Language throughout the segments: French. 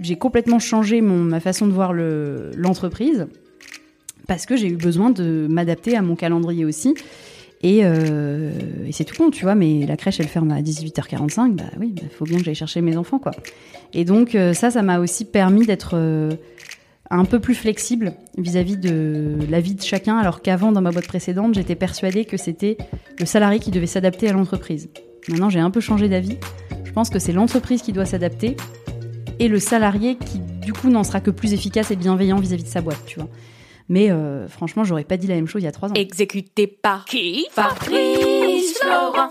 J'ai complètement changé mon, ma façon de voir le- l'entreprise parce que j'ai eu besoin de m'adapter à mon calendrier aussi. Et, euh, c'est tout con, tu vois, mais la crèche, elle ferme à 18h45. Bah oui, il faut bien que j'aille chercher mes enfants, quoi. Et donc, euh, ça, ça m'a aussi permis d'être euh, un peu plus flexible vis-à-vis de la vie de chacun, alors qu'avant, dans ma boîte précédente, j'étais persuadée que c'était le salarié qui devait s'adapter à l'entreprise. Maintenant, j'ai un peu changé d'avis. Je pense que c'est l'entreprise qui doit s'adapter et le salarié qui, du coup, n'en sera que plus efficace et bienveillant vis-à-vis de sa boîte, tu vois. Mais euh, franchement, j'aurais pas dit la même chose il y a trois ans. Exécuté par qui? Fabrice Florent.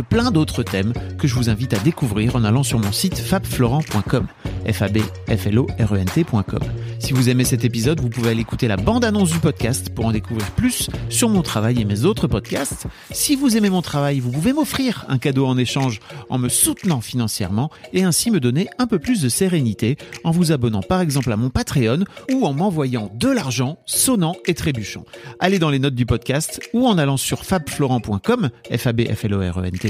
plein d'autres thèmes que je vous invite à découvrir en allant sur mon site fabflorent.com. f e. Si vous aimez cet épisode, vous pouvez aller écouter la bande-annonce du podcast pour en découvrir plus sur mon travail et mes autres podcasts. Si vous aimez mon travail, vous pouvez m'offrir un cadeau en échange en me soutenant financièrement et ainsi me donner un peu plus de sérénité en vous abonnant par exemple à mon Patreon ou en m'envoyant de l'argent sonnant et trébuchant. Allez dans les notes du podcast ou en allant sur fabflorent.com, f r e n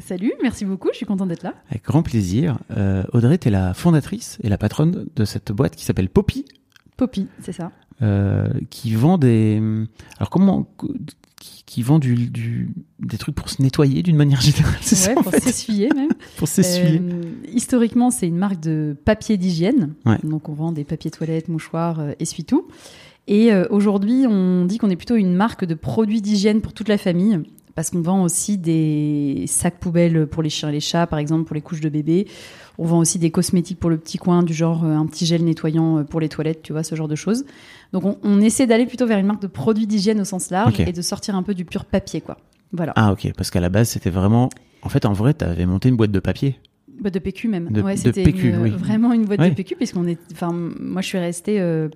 Salut, merci beaucoup, je suis contente d'être là. Avec grand plaisir. Euh, Audrey, tu es la fondatrice et la patronne de cette boîte qui s'appelle Poppy, Poppy, c'est ça. euh, qui vend des. Alors comment. Qui, qui vend du, du- des trucs pour se nettoyer d'une manière générale, c'est Ouais, pour s'essuyer même. Pour s'essuyer. Euh, historiquement, c'est une marque de papier d'hygiène. Ouais. Donc, on vend des papiers toilettes, mouchoirs, euh, essuie-tout. Et aujourd'hui, on dit qu'on est plutôt une marque de produits d'hygiène pour toute la famille. Parce qu'on vend aussi des sacs poubelles pour les chiens et les chats, par exemple, pour les couches de bébé. On vend aussi des cosmétiques pour le petit coin, du genre euh, un petit gel nettoyant euh, pour les toilettes, tu vois, ce genre de choses. Donc, on, on essaie d'aller plutôt vers une marque de produits d'hygiène au sens large et de sortir un peu du pur papier, quoi. Voilà. Ah ok, parce qu'à la base c'était vraiment... En fait en vrai tu avais monté une boîte de papier. Bah, de PQ même. De- ouais, c'était PQ, une- oui. vraiment une boîte de PQ puisqu'on est. Enfin, moi, je suis restée euh,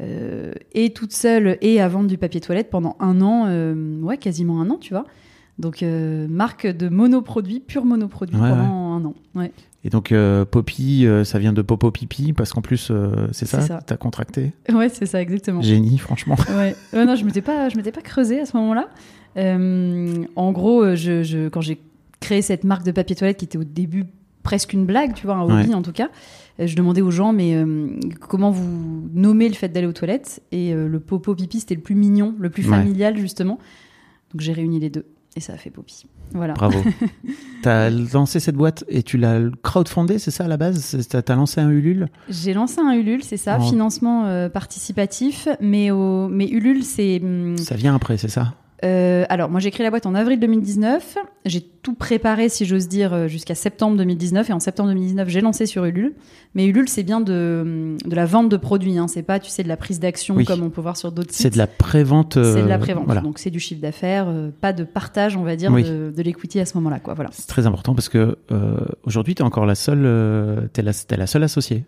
euh, et toute seule et à vendre du papier toilette pendant un an, euh, ouais, quasiment un an, tu vois. Donc, euh, marque de monoproduit, pur monoproduit Ouais, pendant un an. Ouais. Et donc euh, Poppy, euh, ça vient de Popo Pipi parce qu'en plus c'est ça, ça. t'as contracté. ouais, c'est ça, exactement. Génie franchement. Ouais. Non, je m'étais pas, je m'étais pas creusée à ce moment-là. En gros, je, je- quand j'ai créé cette marque de papier toilette qui était au début presque une blague, tu vois, un hobby Ouais. en tout cas, je demandais aux gens, mais euh, comment vous nommez le fait d'aller aux toilettes? Et euh, le popo pipi, c'était le plus mignon, le plus Ouais. familial justement. Donc j'ai réuni les deux et ça a fait Poppy. Voilà. Bravo. t'as lancé cette boîte et tu l'as crowdfundée, c'est ça à la base? C'est- T'as t'as lancé un Ulule? J'ai lancé un Ulule, c'est ça, Oh. financement euh, participatif, mais, au, mais Ulule, c'est. hum, Ça vient après, c'est ça? Euh, alors, moi, j'ai créé la boîte en avril 2019. J'ai tout préparé, si j'ose dire, euh, jusqu'à septembre 2019. Et en septembre 2019, j'ai lancé sur Ulule. Mais Ulule, c'est bien de, de la vente de produits. Hein. C'est pas, tu sais, de la prise d'action Oui. comme on peut voir sur d'autres sites. C'est de la prévente. C'est de la euh, prévente. Voilà. Donc, c'est du chiffre d'affaires, euh, pas de partage, on va dire, Oui. de, de l'equity à ce moment-là. Quoi. Voilà. C'est très important parce que euh, aujourd'hui, tu es encore la seule, euh, la, t'es la seule associée.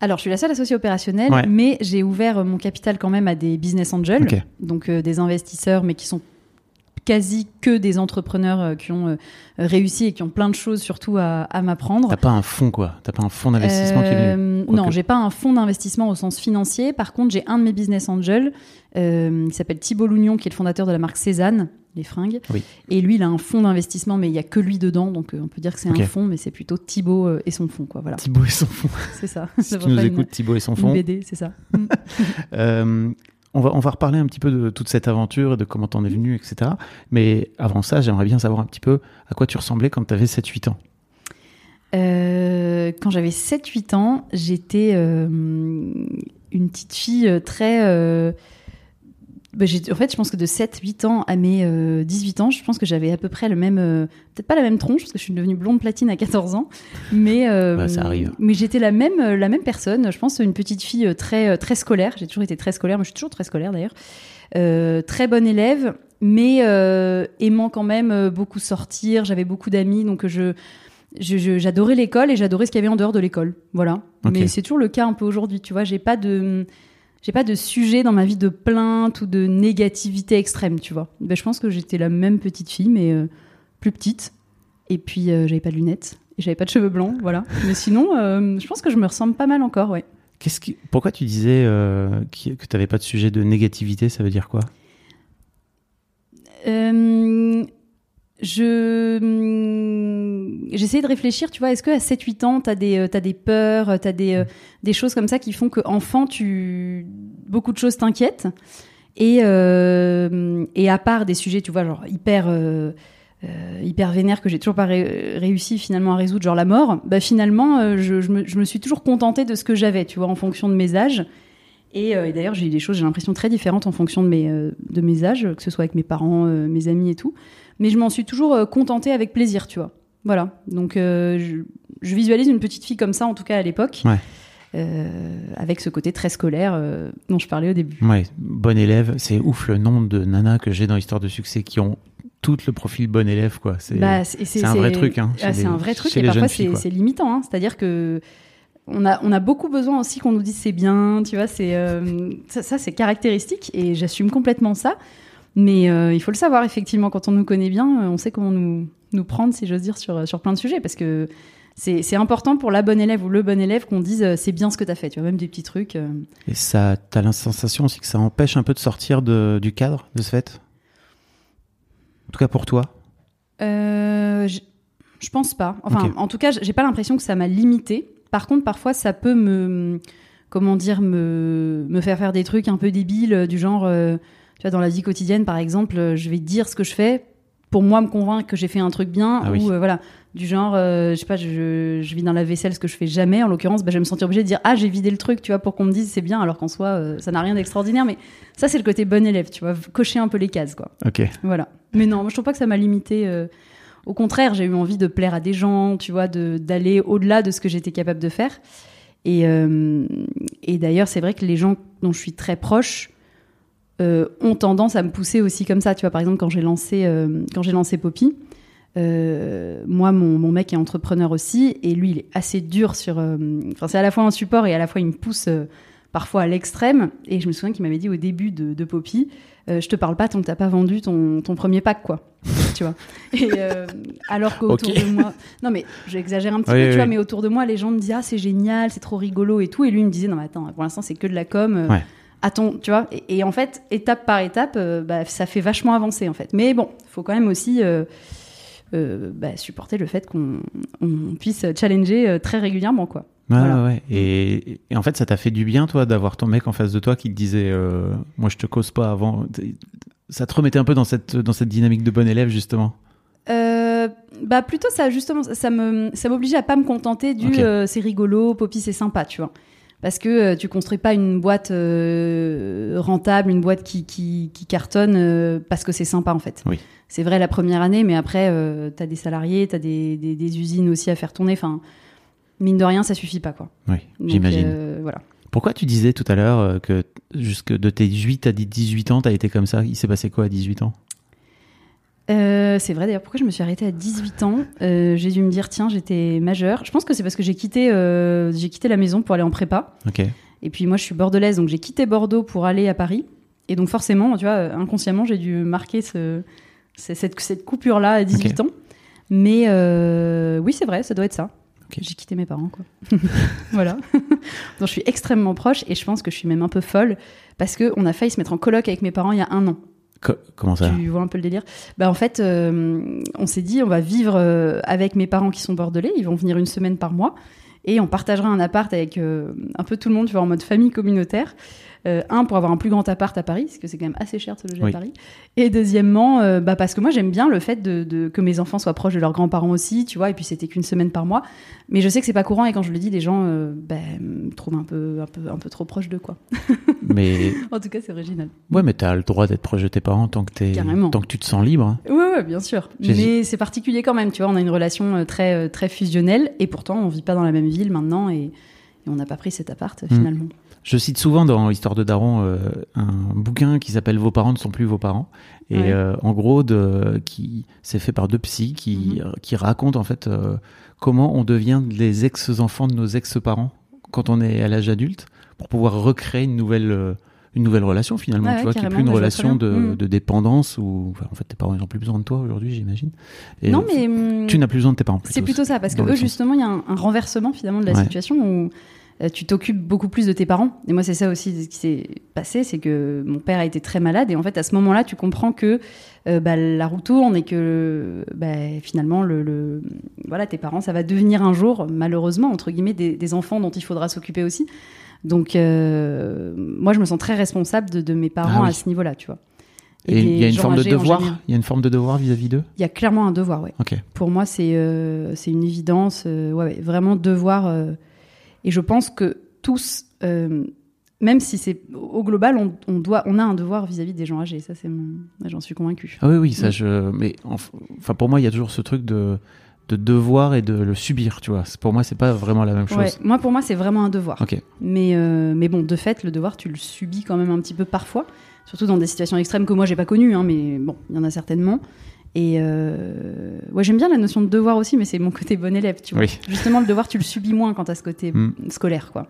Alors, je suis la seule associée opérationnelle, Ouais. mais j'ai ouvert euh, mon capital quand même à des business angels, donc euh, des investisseurs, mais qui sont quasi que des entrepreneurs euh, qui ont euh, réussi et qui ont plein de choses surtout à, à m'apprendre. T'as pas un fonds, quoi. T'as pas un fonds d'investissement qui est venu. Quoique. Non, j'ai pas un fonds d'investissement au sens financier. Par contre, j'ai un de mes business angels qui s'appelle Thibault Lougnon, qui est le fondateur de la marque Cézanne, les fringues. Oui. Et lui, il a un fonds d'investissement, mais il y a que lui dedans, donc euh, on peut dire que c'est un fonds, mais c'est plutôt Thibault euh, et son fonds, quoi. Voilà, Thibaut et son fonds. c'est ça. si tu nous une- écoutes, Thibaut et son fonds. BD, c'est ça. Euh, on va, on va reparler un petit peu de toute cette aventure et de comment t'en es venu, etc. Mais avant ça, j'aimerais bien savoir un petit peu à quoi tu ressemblais quand t'avais 7-8 ans. Euh, quand j'avais 7-8 ans, j'étais euh, une petite fille très. Bah, en fait, je pense que de 7-8 ans à mes euh, 18 ans, je pense que j'avais à peu près le même. euh, Peut-être pas la même tronche, parce que je suis devenue blonde platine à 14 ans. Mais, euh, Bah, ça arrive. mais j'étais la même, euh, la même personne. Je pense une petite fille très, très scolaire. J'ai toujours été très scolaire. Moi, je suis toujours très scolaire d'ailleurs. Très bonne élève, mais aimant quand même beaucoup sortir. J'avais beaucoup d'amis, donc je j'adorais l'école et j'adorais ce qu'il y avait en dehors de l'école. Voilà. Mais c'est toujours le cas un peu aujourd'hui, tu vois. J'ai pas de, j'ai pas de sujet dans ma vie de plainte ou de négativité extrême, tu vois. Ben, je pense que j'étais la même petite fille, mais euh, plus petite. Et puis euh, j'avais pas de lunettes et j'avais pas de cheveux blancs, voilà. Mais sinon, euh, je pense que je me ressemble pas mal encore, ouais. Qu'est-ce qui, pourquoi tu disais euh, qui- que t'avais pas de sujet de négativité Ça veut dire quoi? Je hum, j'essaie de réfléchir, tu vois, est-ce que à 7 8 ans, tu as des euh, t'as des peurs, tu as des euh, des choses comme ça qui font que enfant tu beaucoup de choses t'inquiètent et euh, et à part des sujets, tu vois, genre hyper euh, euh, hyper vénère que j'ai toujours pas ré- réussi finalement à résoudre, genre la mort, bah finalement euh, je, me, suis toujours contentée de ce que j'avais, tu vois, en fonction de mes âges. Et, euh, d'ailleurs, j'ai eu des choses, j'ai l'impression, très différentes en fonction de mes, euh, âges, que ce soit avec mes parents, euh, mes amis et tout. Mais je m'en suis toujours euh, contentée avec plaisir, tu vois. Voilà. Donc, euh, je, je visualise une petite fille comme ça, en tout cas à l'époque, Ouais. euh, avec ce côté très scolaire euh, dont je parlais au début. Ouais, bon élève, c'est ouf le nombre de nanas que j'ai dans l'histoire de succès qui ont tout le profil bon élève, quoi. C'est Bah, un vrai truc, hein, Ah, c'est un vrai truc chez et les parfois c'est limitant. hein. C'est-à-dire que on a, on a beaucoup besoin aussi qu'on nous dise c'est bien, tu vois, c'est euh, ça, ça, c'est caractéristique et j'assume complètement ça. Mais euh, il faut le savoir effectivement quand on nous connaît bien, euh, on sait comment nous nous prendre, si j'ose dire, sur sur plein de sujets parce que c'est important pour la bonne élève ou le bon élève qu'on dise euh, c'est bien ce que tu as fait, tu vois, même des petits trucs. euh. Et ça, t'as la sensation aussi que ça empêche un peu de sortir de- du cadre de ce fait? En tout cas pour toi? Euh, je, je pense pas. Enfin, en tout cas, j'ai pas l'impression que ça m'a limité. Par contre, parfois, ça peut me, comment dire, me, me faire faire des trucs un peu débiles, euh, du genre, euh, tu vois, dans la vie quotidienne, par exemple, euh, je vais dire ce que je fais pour moi me convaincre que j'ai fait un truc bien, Ah oui. ou euh, voilà, du genre, euh, je sais pas, je, je vis dans la vaisselle, ce que je fais jamais. En l'occurrence, bah, je vais me sentir obligée de dire, ah, j'ai vidé le truc, tu vois, pour qu'on me dise c'est bien, alors qu'en soi, euh, ça n'a rien d'extraordinaire. Mais ça, c'est le côté bon élève, tu vois, cocher un peu les cases, quoi. Ok. Voilà. Mais non, moi, je trouve pas que ça m'a limité. Au contraire, j'ai eu envie de plaire à des gens, tu vois, de- d'aller au-delà de ce que j'étais capable de faire. Et, euh, et d'ailleurs, c'est vrai que les gens dont je suis très proche euh, ont tendance à me pousser aussi comme ça. Tu vois, par exemple, quand j'ai lancé, euh, quand j'ai lancé Poppy, euh, moi, mon, mon mec est entrepreneur aussi, et lui, il est assez dur sur. Enfin, c'est à la fois un support et à la fois il me pousse parfois à l'extrême. Et je me souviens qu'il m'avait dit au début de, de Poppy, je te parle pas tant que t'as pas vendu ton, ton premier pack, quoi. tu vois. Et alors qu'autour de moi, non mais j'exagère un petit Oui, peu, tu oui, vois, mais autour de moi, les gens me disent ah c'est génial, c'est trop rigolo et tout, et lui il me disait non mais attends, pour l'instant c'est que de la com. euh, Attends, tu vois. Et, et en fait, étape par étape, euh, bah, ça fait vachement avancer en fait. Mais bon, faut quand même aussi. euh, euh, bah, supporter le fait qu'on on puisse challenger très régulièrement quoi. Voilà. ouais. Et, et en fait, ça t'a fait du bien, toi, d'avoir ton mec en face de toi qui te disait Moi, je te cause pas avant. Ça te remettait un peu dans cette, dans cette dynamique de bon élève, justement? Bah plutôt ça justement ça me ça m'obligeait à pas me contenter du c'est rigolo Poppy c'est sympa tu vois parce que euh, tu construis pas une boîte euh, rentable une boîte qui qui, qui cartonne euh, parce que c'est sympa en fait. Oui. c'est vrai la première année mais après euh, t'as des salariés t'as des, des des usines aussi à faire tourner. Enfin mine de rien ça suffit pas quoi. Oui, j'imagine. voilà. Pourquoi tu disais tout à l'heure que jusque de tes 18 à 18 ans, t'as été comme ça? Il s'est passé quoi à 18 ans? Euh, c'est vrai d'ailleurs, pourquoi je me suis arrêtée à 18 ans? Euh, J'ai dû me dire, tiens, j'étais majeure. Je pense que c'est parce que j'ai quitté, euh, j'ai quitté la maison pour aller en prépa. Ok. Et puis moi, je suis bordelaise, donc j'ai quitté Bordeaux pour aller à Paris. Et donc forcément, tu vois, inconsciemment, j'ai dû marquer ce, ce- cette, cette coupure-là à 18 ans. Mais euh, oui, c'est vrai, ça doit être ça. Ok. J'ai quitté mes parents, quoi. voilà. donc je suis extrêmement proche et je pense que je suis même un peu folle parce qu'on a failli se mettre en coloc avec mes parents il y a un an. Co- comment ça Tu vois un peu le délire? Bah, En fait, euh, on s'est dit, on va vivre euh, avec mes parents qui sont bordelais. Ils vont venir une semaine par mois. Et on partagera un appart avec euh, un peu tout le monde, tu vois, en mode famille communautaire. Euh, un, pour avoir un plus grand appart à Paris, parce que c'est quand même assez cher de se loger Oui. à Paris. Et deuxièmement, euh, bah, parce que moi, j'aime bien le fait de, de- que mes enfants soient proches de leurs grands-parents aussi, tu vois. Et puis, c'était qu'une semaine par mois. Mais je sais que c'est pas courant. Et quand je le dis, les gens euh, bah, me trouvent un peu, un, peu, un peu trop proche d'eux, quoi. Mais En tout cas, c'est original. ouais, mais t'as le droit d'être proche de tes parents tant que t'es, Carrément. tant que tu te sens libre. hein. Ouais, ouais, bien sûr. Mais c'est particulier quand même, tu vois. On a une relation très, très fusionnelle et pourtant on vit pas dans la même ville maintenant et, et on n'a pas pris cet appart euh, Mm. finalement. Je cite souvent dans Histoire de Daron euh, un bouquin qui s'appelle Vos parents ne sont plus vos parents et Ouais. euh, en gros de qui c'est fait par deux psys qui Mhm. qui racontent en fait euh, comment on devient les ex-enfants de nos ex-parents quand on est à l'âge adulte pour pouvoir recréer une nouvelle une nouvelle relation finalement Ouais, tu ouais, vois qui est carrément, plus une bah, relation de, de dépendance ou enfin, en fait tes parents ils ont plus besoin de toi aujourd'hui j'imagine Et, non, mais tu n'as plus besoin de tes parents c'est plutôt ça parce que eux sens. justement il y a un, un renversement finalement de la Ouais. situation où tu t'occupes beaucoup plus de tes parents. Et moi c'est ça aussi ce qui s'est passé, c'est que mon père a été très malade et en fait à ce moment-là tu comprends que euh, bah, la roue tourne et que bah, finalement le, le- voilà tes parents ça va devenir un jour malheureusement entre guillemets des, des enfants dont il faudra s'occuper aussi. Donc euh, moi je me sens très responsable de, de mes parents Ah oui. à ce niveau-là, tu vois. et il y a une forme de devoir il y a une forme de devoir vis-à-vis d'eux? Il y a clairement un devoir, ok Pour moi, c'est euh, c'est une évidence. euh, ouais, ouais, vraiment devoir. euh, et je pense que tous, euh, même si c'est au global, on, on doit, on a un devoir vis-à-vis des gens âgés. Ça, c'est mon, j'en suis convaincue. Ah oui, oui, ça, je. Mais enf- enfin, pour moi, il y a toujours ce truc de, de devoir et de le subir, tu vois. Pour moi, c'est pas vraiment la même chose. Ouais, moi, pour moi, c'est vraiment un devoir. Ok. Mais, euh, mais bon, de fait, le devoir, tu le subis quand même un petit peu parfois, surtout dans des situations extrêmes que moi, j'ai pas connues, hein, mais bon, il y en a certainement. Et euh, ouais, j'aime bien la notion de devoir aussi, mais c'est mon côté bon élève, tu vois. Oui. Justement, le devoir, tu le subis moins quand t'as ce côté Mm. scolaire, quoi.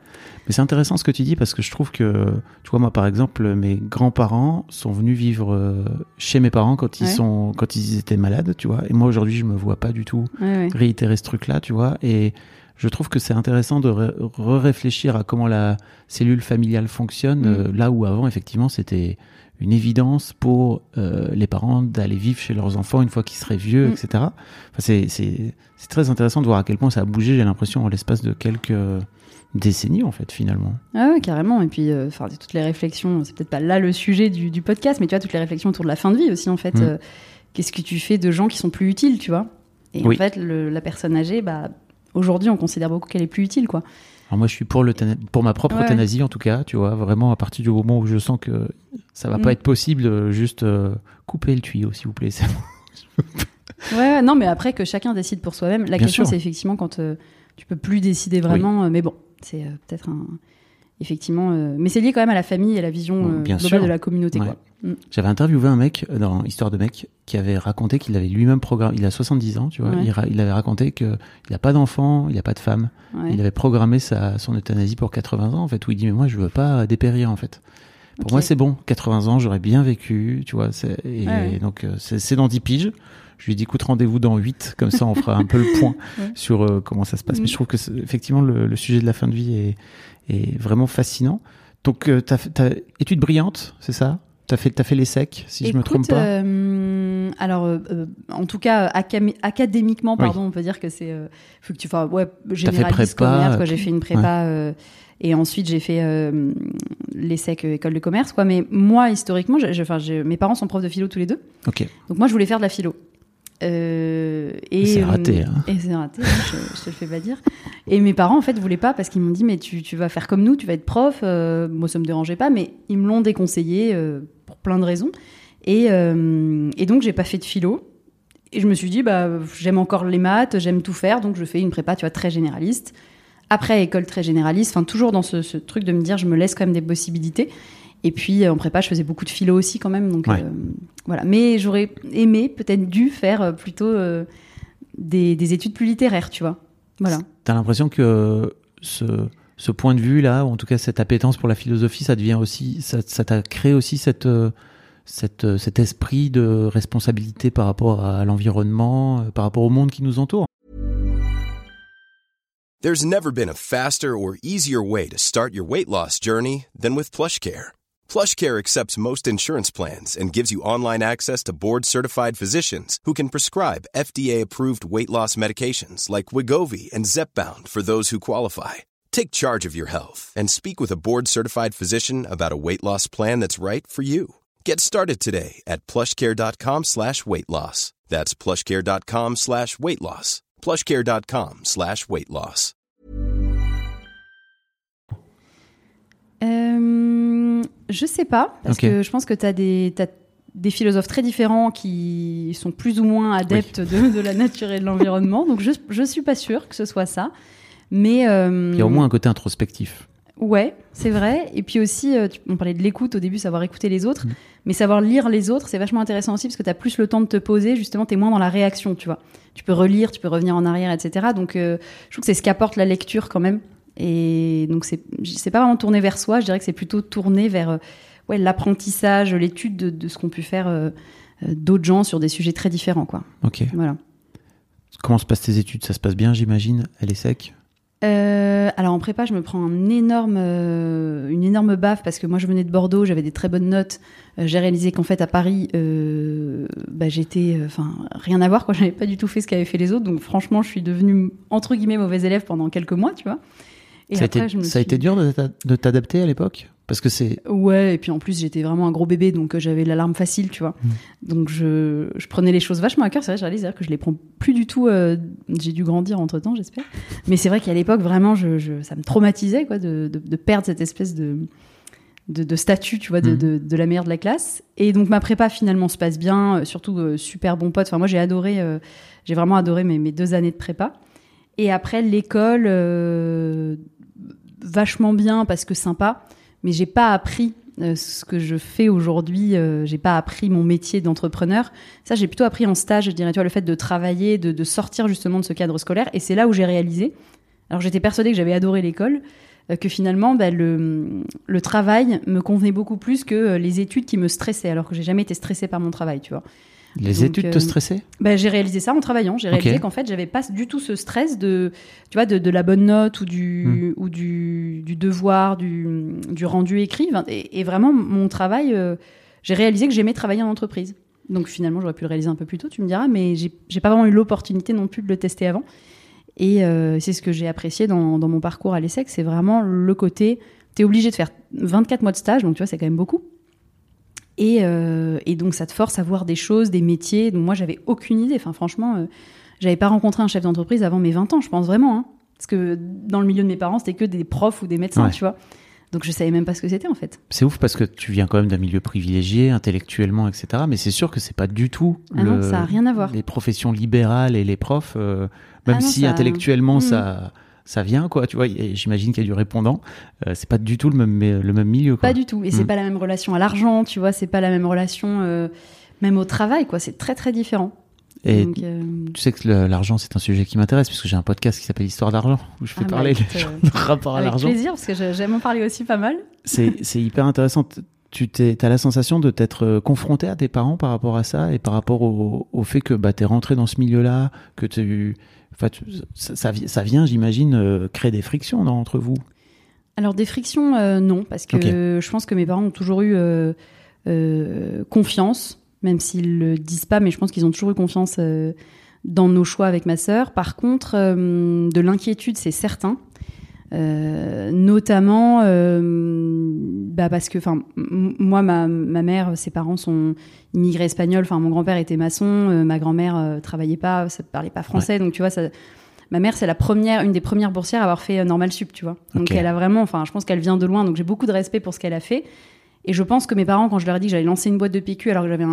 Mais c'est intéressant ce que tu dis parce que je trouve que, tu vois, moi, par exemple, mes grands-parents sont venus vivre euh, chez mes parents quand ils Ouais. sont, quand ils étaient malades, tu vois. Et moi, aujourd'hui, je me vois pas du tout Ouais, réitérer ce truc-là, tu vois. Et je trouve que c'est intéressant de re-réfléchir à comment la cellule familiale fonctionne, Mm. euh, là où avant, effectivement, c'était une évidence pour euh, les parents d'aller vivre chez leurs enfants une fois qu'ils seraient vieux, Mm. etc. Enfin, c'est, c'est, c'est très intéressant de voir à quel point ça a bougé, j'ai l'impression, en l'espace de quelques décennies, en fait, finalement. Ah ouais, carrément. Et puis, euh, toutes les réflexions, c'est peut-être pas là le sujet du, du podcast, mais tu vois, toutes les réflexions autour de la fin de vie aussi, en fait. Mm. Euh, Qu'est-ce que tu fais de gens qui sont plus utiles, tu vois? Et Oui. en fait, le- la personne âgée, bah, aujourd'hui, on considère beaucoup qu'elle est plus utile, quoi. Alors moi, je suis pour, l'euthana- pour ma propre Ouais, euthanasie, en tout cas, tu vois, vraiment à partir du moment où je sens que ça va pas Mm. être possible, euh, juste euh, couper le tuyau, s'il vous plaît. Ouais, non, mais après que chacun décide pour soi-même. La Bien question, c'est effectivement quand euh, tu peux plus décider vraiment. euh, mais bon, c'est peut-être un. Effectivement. euh, mais c'est lié quand même à la famille et à la vision euh, Bien globale sûr. de la communauté, Ouais. quoi. Mm. J'avais interviewé un mec euh, dans Histoire de mec qui avait raconté qu'il avait lui-même programmé, il a 70 ans, tu vois, Ouais. il, il avait raconté qu'il n'a pas d'enfant, il n'a pas de femme. Ouais. Il avait programmé sa, son euthanasie pour 80 ans, en fait, où il dit, mais moi, je veux pas dépérir, en fait. Pour moi, c'est bon, 80 ans, j'aurais bien vécu, tu vois, c'est- et Ouais. donc, euh, c'est dans 10 piges. Je lui ai dit, écoute, rendez-vous dans 8, comme ça, on fera un peu le point Ouais. sur euh, comment ça se passe. Mais je trouve que, effectivement, le, le sujet de la fin de vie est, est vraiment fascinant. Donc, euh, t'as, fait- t'as étude brillante, c'est ça? T'as fait, fait les secs, si je me Écoute, trompe pas euh, alors, euh, euh, en tout cas, académiquement, Oui. pardon, on peut dire que c'est. euh, faut que tu fasses. Ouais, généraliste commerce, J'ai fait une prépa. et ensuite, j'ai fait l'ESSEC, euh, école de commerce, quoi. Mais moi, historiquement, j'ai- mes parents sont profs de philo tous les deux. Ok. Donc, moi, je voulais faire de la philo. Euh, et C'est raté, hein. Et c'est raté, hein, je, je te le fais pas dire. Et mes parents, en fait, voulaient pas parce qu'ils m'ont dit, mais tu, tu vas faire comme nous, tu vas être prof. Euh, moi, ça me dérangeait pas, mais ils me l'ont déconseillé euh, plein de raisons. Et, euh, et donc, j'ai pas fait de philo. Et je me suis dit, bah, j'aime encore les maths, j'aime tout faire, donc je fais une prépa, tu vois, très généraliste. Après, école très généraliste, enfin, toujours dans ce, ce truc de me dire, je me laisse quand même des possibilités. Et puis en prépa, je faisais beaucoup de philo aussi quand même. Donc Ouais. euh, voilà. Mais j'aurais aimé, peut-être dû faire euh, plutôt euh, des, des études plus littéraires, tu vois. Voilà. T'as l'impression que ce, ce point de vue là, ou en tout cas cette appétence pour la philosophie, ça devient aussi, ça, t'a créé aussi euh, euh, cet esprit de responsabilité par rapport à l'environnement, euh, par rapport au monde qui nous entoure? There's never been a faster or easier way to start your weight loss journey than with PlushCare. PlushCare accepts most insurance plans and gives you online access to board-certified physicians who can prescribe FDA-approved weight loss medications like Wigovi and Zepbound for those who qualify. Take charge of your health and speak with a board-certified physician about a weight loss plan that's right for you. Get started today at plushcare.com slash weight loss. That's plushcare.com slash weight loss. plushcare.com slash weight loss. Euh, je sais pas, parce que je pense que tu as des, t'as des philosophes très différents qui sont plus ou moins adeptes de, de la nature et de l'environnement. Donc je, je suis pas sûre que ce soit ça. Mais euh, Il y a au moins un côté introspectif. Ouais, c'est vrai. Et puis aussi, euh, on parlait de l'écoute au début, savoir écouter les Mm. autres. Mais savoir lire les autres, c'est vachement intéressant aussi parce que tu as plus le temps de te poser. Justement, tu es moins dans la réaction, tu vois. Tu peux relire, tu peux revenir en arrière, etc. Donc, euh, je trouve que c'est ce qu'apporte la lecture quand même. Et donc, c'est c'est pas vraiment tourné vers soi. Je dirais que c'est plutôt tourné vers euh, ouais, l'apprentissage, l'étude de, de ce qu'ont pu faire euh, euh, d'autres gens sur des sujets très différents, quoi. Ok. Voilà. Comment se passent tes études? Ça se passe bien, j'imagine? Elle est sec? Euh, alors en prépa, je me prends un énorme, euh, une énorme baffe parce que moi je venais de Bordeaux, j'avais des très bonnes notes. Euh, j'ai réalisé qu'en fait à Paris, euh, bah, j'étais, enfin rien à voir quoi. J'avais pas du tout fait ce qu'avaient fait les autres, donc franchement, je suis devenue entre guillemets mauvaise élève pendant quelques mois, tu vois. Et Ça a après, été, je me ça a été dur de t'adapter à l'époque? Parce que c'est. Ouais, et puis en plus j'étais vraiment un gros bébé, donc euh, j'avais l'alarme facile, tu vois. Donc je, je prenais les choses vachement à cœur. C'est vrai, je réalise que je les prends plus du tout. euh, j'ai dû grandir entre temps, j'espère. Mais c'est vrai qu'à l'époque, vraiment, je, je- ça me traumatisait quoi, de, de, de perdre cette espèce de, de, de statut, tu vois, de, Mhm. de, de la meilleure de la classe. Et donc ma prépa finalement se passe bien, euh, surtout euh, super bon pote. Enfin, moi j'ai adoré, euh, j'ai vraiment adoré mes, mes deux années de prépa. Et après l'école, euh, vachement bien parce que sympa, mais j'ai pas appris euh, ce que je fais aujourd'hui. euh, j'ai pas appris mon métier d'entrepreneur. Ça, j'ai plutôt appris en stage, je dirais, tu le fait de travailler, de, de sortir justement de ce cadre scolaire. Et c'est là où j'ai réalisé. Alors j'étais persuadée que j'avais adoré l'école, euh, que finalement bah, le, le travail me convenait beaucoup plus que euh, les études qui me stressaient, alors que j'ai jamais été stressée par mon travail, tu vois. Les Donc, études te euh, stressaient Bah, j'ai réalisé ça en travaillant. J'ai réalisé qu'en fait, j'avais pas du tout ce stress de, tu vois, de, de la bonne note ou du, ou du, du devoir, du, du rendu écrit. Et, et vraiment, mon travail, euh, j'ai réalisé que j'aimais travailler en entreprise. Donc finalement, j'aurais pu le réaliser un peu plus tôt, tu me diras, mais j'ai j'ai pas vraiment eu l'opportunité non plus de le tester avant. Et euh, c'est ce que j'ai apprécié dans, dans mon parcours à l'ESSEC, c'est vraiment le côté, tu es obligé de faire 24 mois de stage, donc tu vois, c'est quand même beaucoup. Et, euh, et donc, ça te force à voir des choses, des métiers. Donc, moi, j'avais aucune idée. Enfin, franchement, euh, j'avais pas rencontré un chef d'entreprise avant mes 20 ans, je pense vraiment. hein. Parce que dans le milieu de mes parents, c'était que des profs ou des médecins, Ouais. tu vois. Donc, je savais même pas ce que c'était, en fait. C'est ouf parce que tu viens quand même d'un milieu privilégié, intellectuellement, etc. Mais c'est sûr que c'est pas du tout Ah non, ça a rien à voir. les professions libérales et les profs, euh, même Ah non, si ça- intellectuellement Mhm. ça, ça vient, quoi. Tu vois, j'imagine qu'il y a du répondant. euh, c'est pas du tout le même, le même milieu, quoi. Pas du tout. Et c'est Mm. pas la même relation à l'argent, tu vois. C'est pas la même relation, euh, même au travail, quoi. C'est très, très différent. Et Donc, euh, tu sais que l'argent, c'est un sujet qui m'intéresse puisque j'ai un podcast qui s'appelle Histoire d'argent où je fais ah, bah, parler écoute, les gens euh, de rapport à avec l'argent. plaisir, parce que j'aime en parler aussi pas mal. C'est c'est hyper intéressant. T- Tu as la sensation de t'être euh, confronté à tes parents par rapport à ça et par rapport au, au fait que bah, tu es rentré dans ce milieu-là, que tu, enfin, ça, ça, vi- ça vient, j'imagine, euh, créer des frictions entre vous? Alors des frictions, euh, non, parce que je pense que mes parents ont toujours eu euh, confiance, même s'ils le disent pas, mais je pense qu'ils ont toujours eu confiance dans nos choix avec ma sœur. Par contre, de l'inquiétude, c'est certain. Euh, notamment euh, bah parce que enfin moi ma, ma mère ses parents sont immigrés espagnols. Enfin mon grand-père était maçon euh, ma grand-mère travaillait pas ça parlait pas français. Donc tu vois ça ma mère c'est la première une des premières boursières à avoir fait normal sup tu vois. Donc elle a vraiment enfin je pense qu'elle vient de loin. Donc j'ai beaucoup de respect pour ce qu'elle a fait. Et je pense que mes parents quand je leur ai dit que j'allais lancer une boîte de PQ alors que j'avais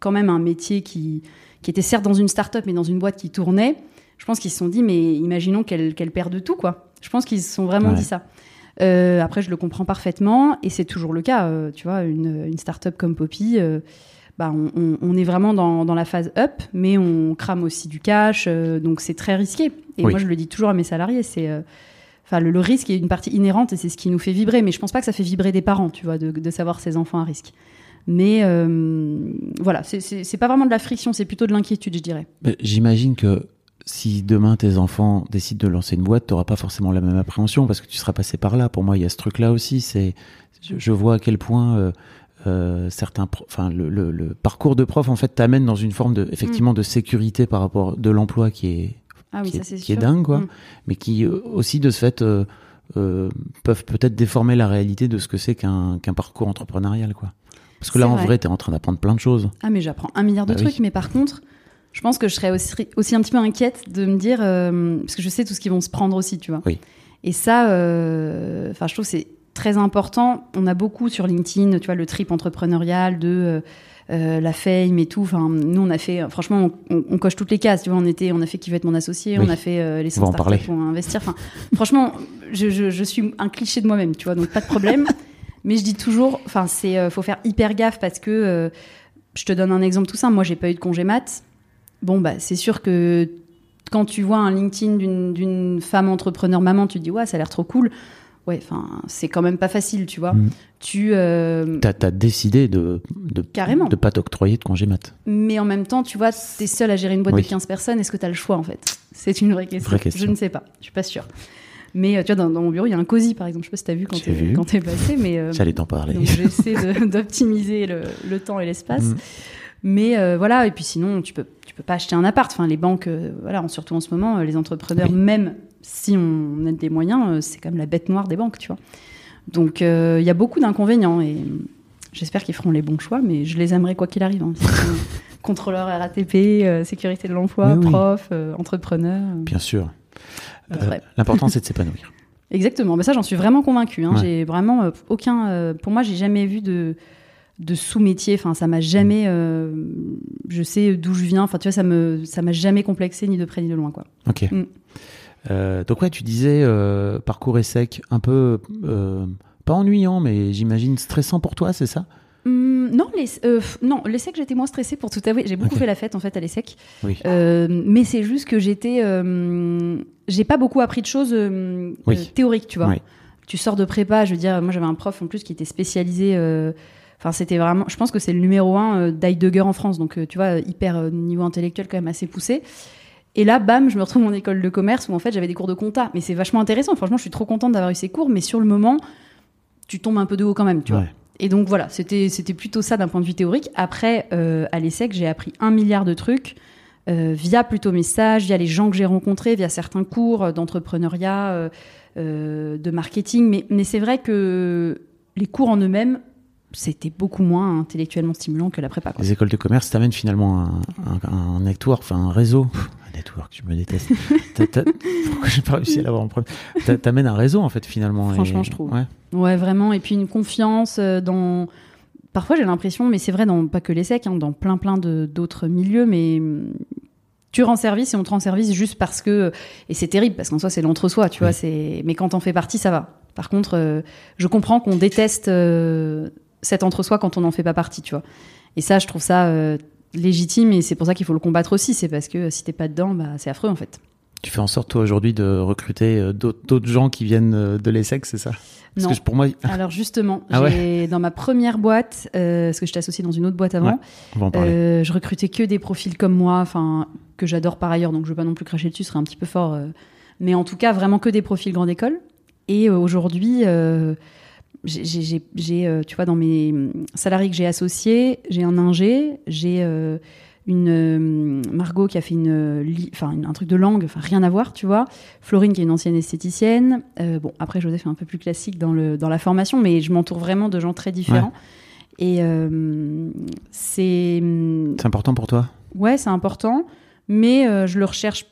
quand même un métier qui qui était certes dans une start-up mais dans une boîte qui tournait je pense qu'ils se sont dit mais imaginons qu'elle qu'elle perde tout quoi je pense qu'ils se sont vraiment Ouais. dit ça Euh, après, je le comprends parfaitement et c'est toujours le cas. euh, tu vois, une, une start-up comme Poppy, euh, bah, on, on- on est vraiment dans, dans la phase up, mais on crame aussi du cash, euh, donc c'est très risqué. Et Oui. moi, je le dis toujours à mes salariés, c'est. Enfin, le, le risque est une partie inhérente et c'est ce qui nous fait vibrer. Mais je pense pas que ça fait vibrer des parents, tu vois, de, de savoir ses enfants à risque. Mais voilà, c'est- pas vraiment de la friction, c'est plutôt de l'inquiétude, je dirais. J'imagine que si demain tes enfants décident de lancer une boîte, tu n'auras pas forcément la même appréhension parce que tu seras passé par là. Pour moi, il y a ce truc-là aussi. C'est, je, vois à quel point euh, euh, certains, enfin, le, le- le parcours de prof en fait t'amène dans une forme de, effectivement, de sécurité par rapport de l'emploi qui est, Ah oui, qui, ça est, qui dingue, quoi. Mm. Mais qui euh, aussi de ce fait euh, peuvent peut-être déformer la réalité de ce que c'est qu'un parcours entrepreneurial, quoi. Parce que là, en vrai. vrai, tu es en train d'apprendre plein de choses. Ah, mais j'apprends un milliard de Bah trucs, oui. mais par contre, je pense que je serais aussi, aussi un petit peu inquiète de me dire, euh, parce que je sais tout ce qu'ils vont se prendre aussi, tu vois. Oui. Et ça, euh, enfin, je trouve que c'est très important. On a beaucoup sur LinkedIn, tu vois, le trip entrepreneurial de euh, la fame et tout. Enfin, nous, on a fait, franchement, on, on- on coche toutes les cases. Tu vois, on était, on a fait qui veut être mon associé, Oui. on a fait les On va 100 en parler. startups pour investir. Enfin, franchement, je, je, je suis un cliché de moi-même, tu vois, donc pas de problème. Mais je dis toujours, enfin, c'est, faut faire hyper gaffe parce que, je te donne un exemple tout simple. Moi, j'ai pas eu de congé mat. Bon, bah, c'est sûr que quand tu vois un LinkedIn d'une, femme entrepreneur maman, tu te dis, ouais, ça a l'air trop cool. Ouais, enfin, c'est quand même pas facile, tu vois. Mm. Tu, euh, T'as as décidé de, de, Carrément. de pas t'octroyer de congé mat. mais en même temps, tu vois, t'es seul à gérer une boîte Oui. de 15 personnes. Est-ce que t'as le choix, en fait? C'est une vraie question. Vraie question. Je ne sais pas. Je suis pas sûre. Mais euh, tu vois, dans, dans mon bureau, il y a un cosy, par exemple. Je sais pas si t'as vu quand t'es, quand t'es passé, mais. euh, J'allais t'en parler. J'essaie d'optimiser le, le temps et l'espace. Mm. Mais euh, voilà, et puis sinon, tu peux, peux pas acheter un appart. Enfin, les banques, euh, voilà, surtout en ce moment, euh, les entrepreneurs, Oui. même si on a des moyens, euh, c'est quand même la bête noire des banques, tu vois. Donc il y a beaucoup d'inconvénients et j'espère qu'ils feront les bons choix, mais je les aimerais quoi qu'il arrive. hein. Contrôleur RATP, euh, sécurité de l'emploi, Oui, prof, euh, entrepreneur. euh, Bien sûr. L'important, c'est de s'épanouir. Exactement, mais ça j'en suis vraiment convaincue. Hein. Ouais. J'ai vraiment aucun. pour moi, j'ai jamais vu de de sous-métier. Enfin, ça m'a jamais. euh, je sais d'où je viens. Enfin, tu vois, ça me ça m'a jamais complexé ni de près ni de loin, quoi. Ok. Mm. Euh, donc, ouais, tu disais euh, parcours sec, un peu. pas ennuyant, mais j'imagine stressant pour toi, c'est ça? Hum, non, les, non, l'ESSEC, j'étais moins stressée pour tout avouer. J'ai beaucoup fait la fête en fait à l'ESSEC. Oui. Mais c'est juste que j'étais. j'ai pas beaucoup appris de choses Oui. théoriques, tu vois. Oui. Tu sors de prépa, je veux dire, moi j'avais un prof en plus qui était spécialisé. Enfin, c'était vraiment. Je pense que c'est le numéro un euh, d'Heidegger en France, donc euh, tu vois, hyper euh, niveau intellectuel quand même assez poussé. Et là, bam, je me retrouve en école de commerce où en fait j'avais des cours de compta. Mais c'est vachement intéressant. Franchement, je suis trop contente d'avoir eu ces cours, mais sur le moment, tu tombes un peu de haut quand même, tu vois. Et donc voilà, c'était c'était plutôt ça d'un point de vue théorique. Après, euh, à l'ESSEC, j'ai appris un milliard de trucs euh, via plutôt mes stages, via les gens que j'ai rencontrés, via certains cours d'entrepreneuriat, euh, de marketing. Mais, mais c'est vrai que les cours en eux-mêmes, c'était beaucoup moins intellectuellement stimulant que la prépa. Quoi. Les écoles de commerce t'amènent finalement un, un, un network, enfin un réseau. Un network, je me déteste. T'as- t'as- Pourquoi j'ai pas réussi à l'avoir en premier? T'a- T'amènes un réseau en fait finalement. et- Franchement, je trouve. Ouais. Ouais, vraiment. Et puis une confiance euh, dans. Parfois, j'ai l'impression, mais c'est vrai dans pas que les secs, hein, dans plein plein d'autres milieux, mais hum, tu rends service et on te rend service juste parce que et c'est terrible parce qu'en soi c'est l'entre-soi, tu vois. C'est mais quand on fait partie, ça va. Par contre, euh, je comprends qu'on déteste euh, cet entre-soi quand on n'en fait pas partie, tu vois. Et ça, je trouve ça euh, légitime et c'est pour ça qu'il faut le combattre aussi. C'est parce que si t'es pas dedans, bah c'est affreux en fait. Tu fais en sorte toi aujourd'hui de recruter euh, d'autres gens qui viennent euh, de l'ESSEC, c'est ça? Parce Non. que pour moi, Alors justement, Ah dans ma première boîte, euh, parce que j'étais associée dans une autre boîte avant. Ouais. on va en parler. Euh, je recrutais que des profils comme moi, enfin que j'adore par ailleurs, donc je veux pas non plus cracher dessus, ce serait un petit peu fort. euh. mais en tout cas, vraiment que des profils grande école. Et euh, aujourd'hui, euh, j'ai- euh, tu vois, dans mes hum, salariés que j'ai associés, j'ai un ingé, j'ai euh, une euh, Margot qui a fait une, euh, enfin un truc de langue, enfin rien à voir, tu vois. Florine qui est une ancienne esthéticienne. Bon, après Joseph est un peu plus classique dans le dans la formation, mais je m'entoure vraiment de gens très différents. Et euh, c'est hum, C'est important pour toi? Ouais, c'est important, mais je le recherche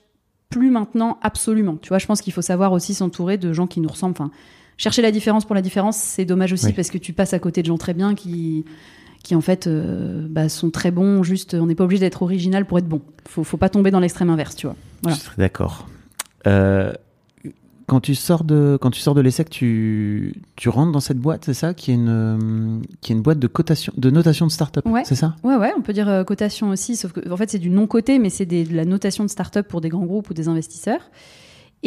plus maintenant absolument. Tu vois, je pense qu'il faut savoir aussi s'entourer de gens qui nous ressemblent. Enfin, chercher la différence pour la différence, c'est dommage aussi Oui. parce que tu passes à côté de gens très bien qui, qui en fait, euh, bah, sont très bons. Juste, on n'est pas obligé d'être original pour être bon. Faut, faut pas tomber dans l'extrême inverse, tu vois. Voilà. Je d'accord. Euh, quand tu sors de quand tu sors de l'ESSEC, tu tu rentres dans cette boîte, c'est ça, qui est une qui est une boîte de cotation de notation de start-up, Ouais. c'est ça? Ouais, ouais, on peut dire euh, cotation aussi, sauf que en fait c'est du non coté, mais c'est de la notation de start-up pour des grands groupes ou des investisseurs.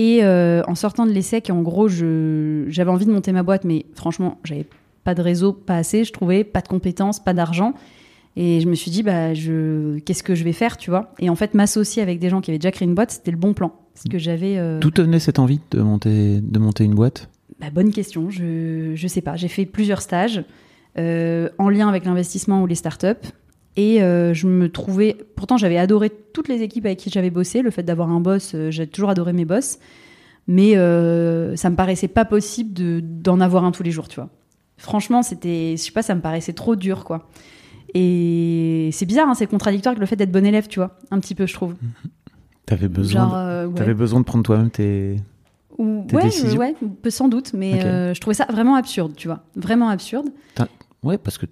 Et euh, en sortant de l'ESSEC, en gros, j'avais envie de monter ma boîte, mais franchement, j'avais pas de réseau, pas assez, je trouvais, pas de compétences, pas d'argent. Et je me suis dit, bah, je, qu'est-ce que je vais faire, tu vois? Et en fait, m'associer avec des gens qui avaient déjà créé une boîte, c'était le bon plan. Parce que j'avais. euh, D'où te venait cette envie de monter de monter une boîte? Bah, bonne question, je je sais pas. J'ai fait plusieurs stages euh, en lien avec l'investissement ou les startups. Et euh, je me trouvais. Pourtant, j'avais adoré toutes les équipes avec qui j'avais bossé. Le fait d'avoir un boss, euh, j'ai toujours adoré mes boss. Mais euh, ça me paraissait pas possible de- d'en avoir un tous les jours, tu vois. Franchement, c'était. Je sais pas, ça me paraissait trop dur, quoi. Et c'est bizarre, hein, c'est contradictoire avec le fait d'être bon élève, tu vois. Un petit peu, je trouve. T'avais besoin Genre, de- euh, ouais. t'avais besoin de prendre toi-même tes Ou- tes ouais, décisions. ouais, sans doute, mais euh, je trouvais ça vraiment absurde, tu vois. Vraiment absurde. Ouais, parce que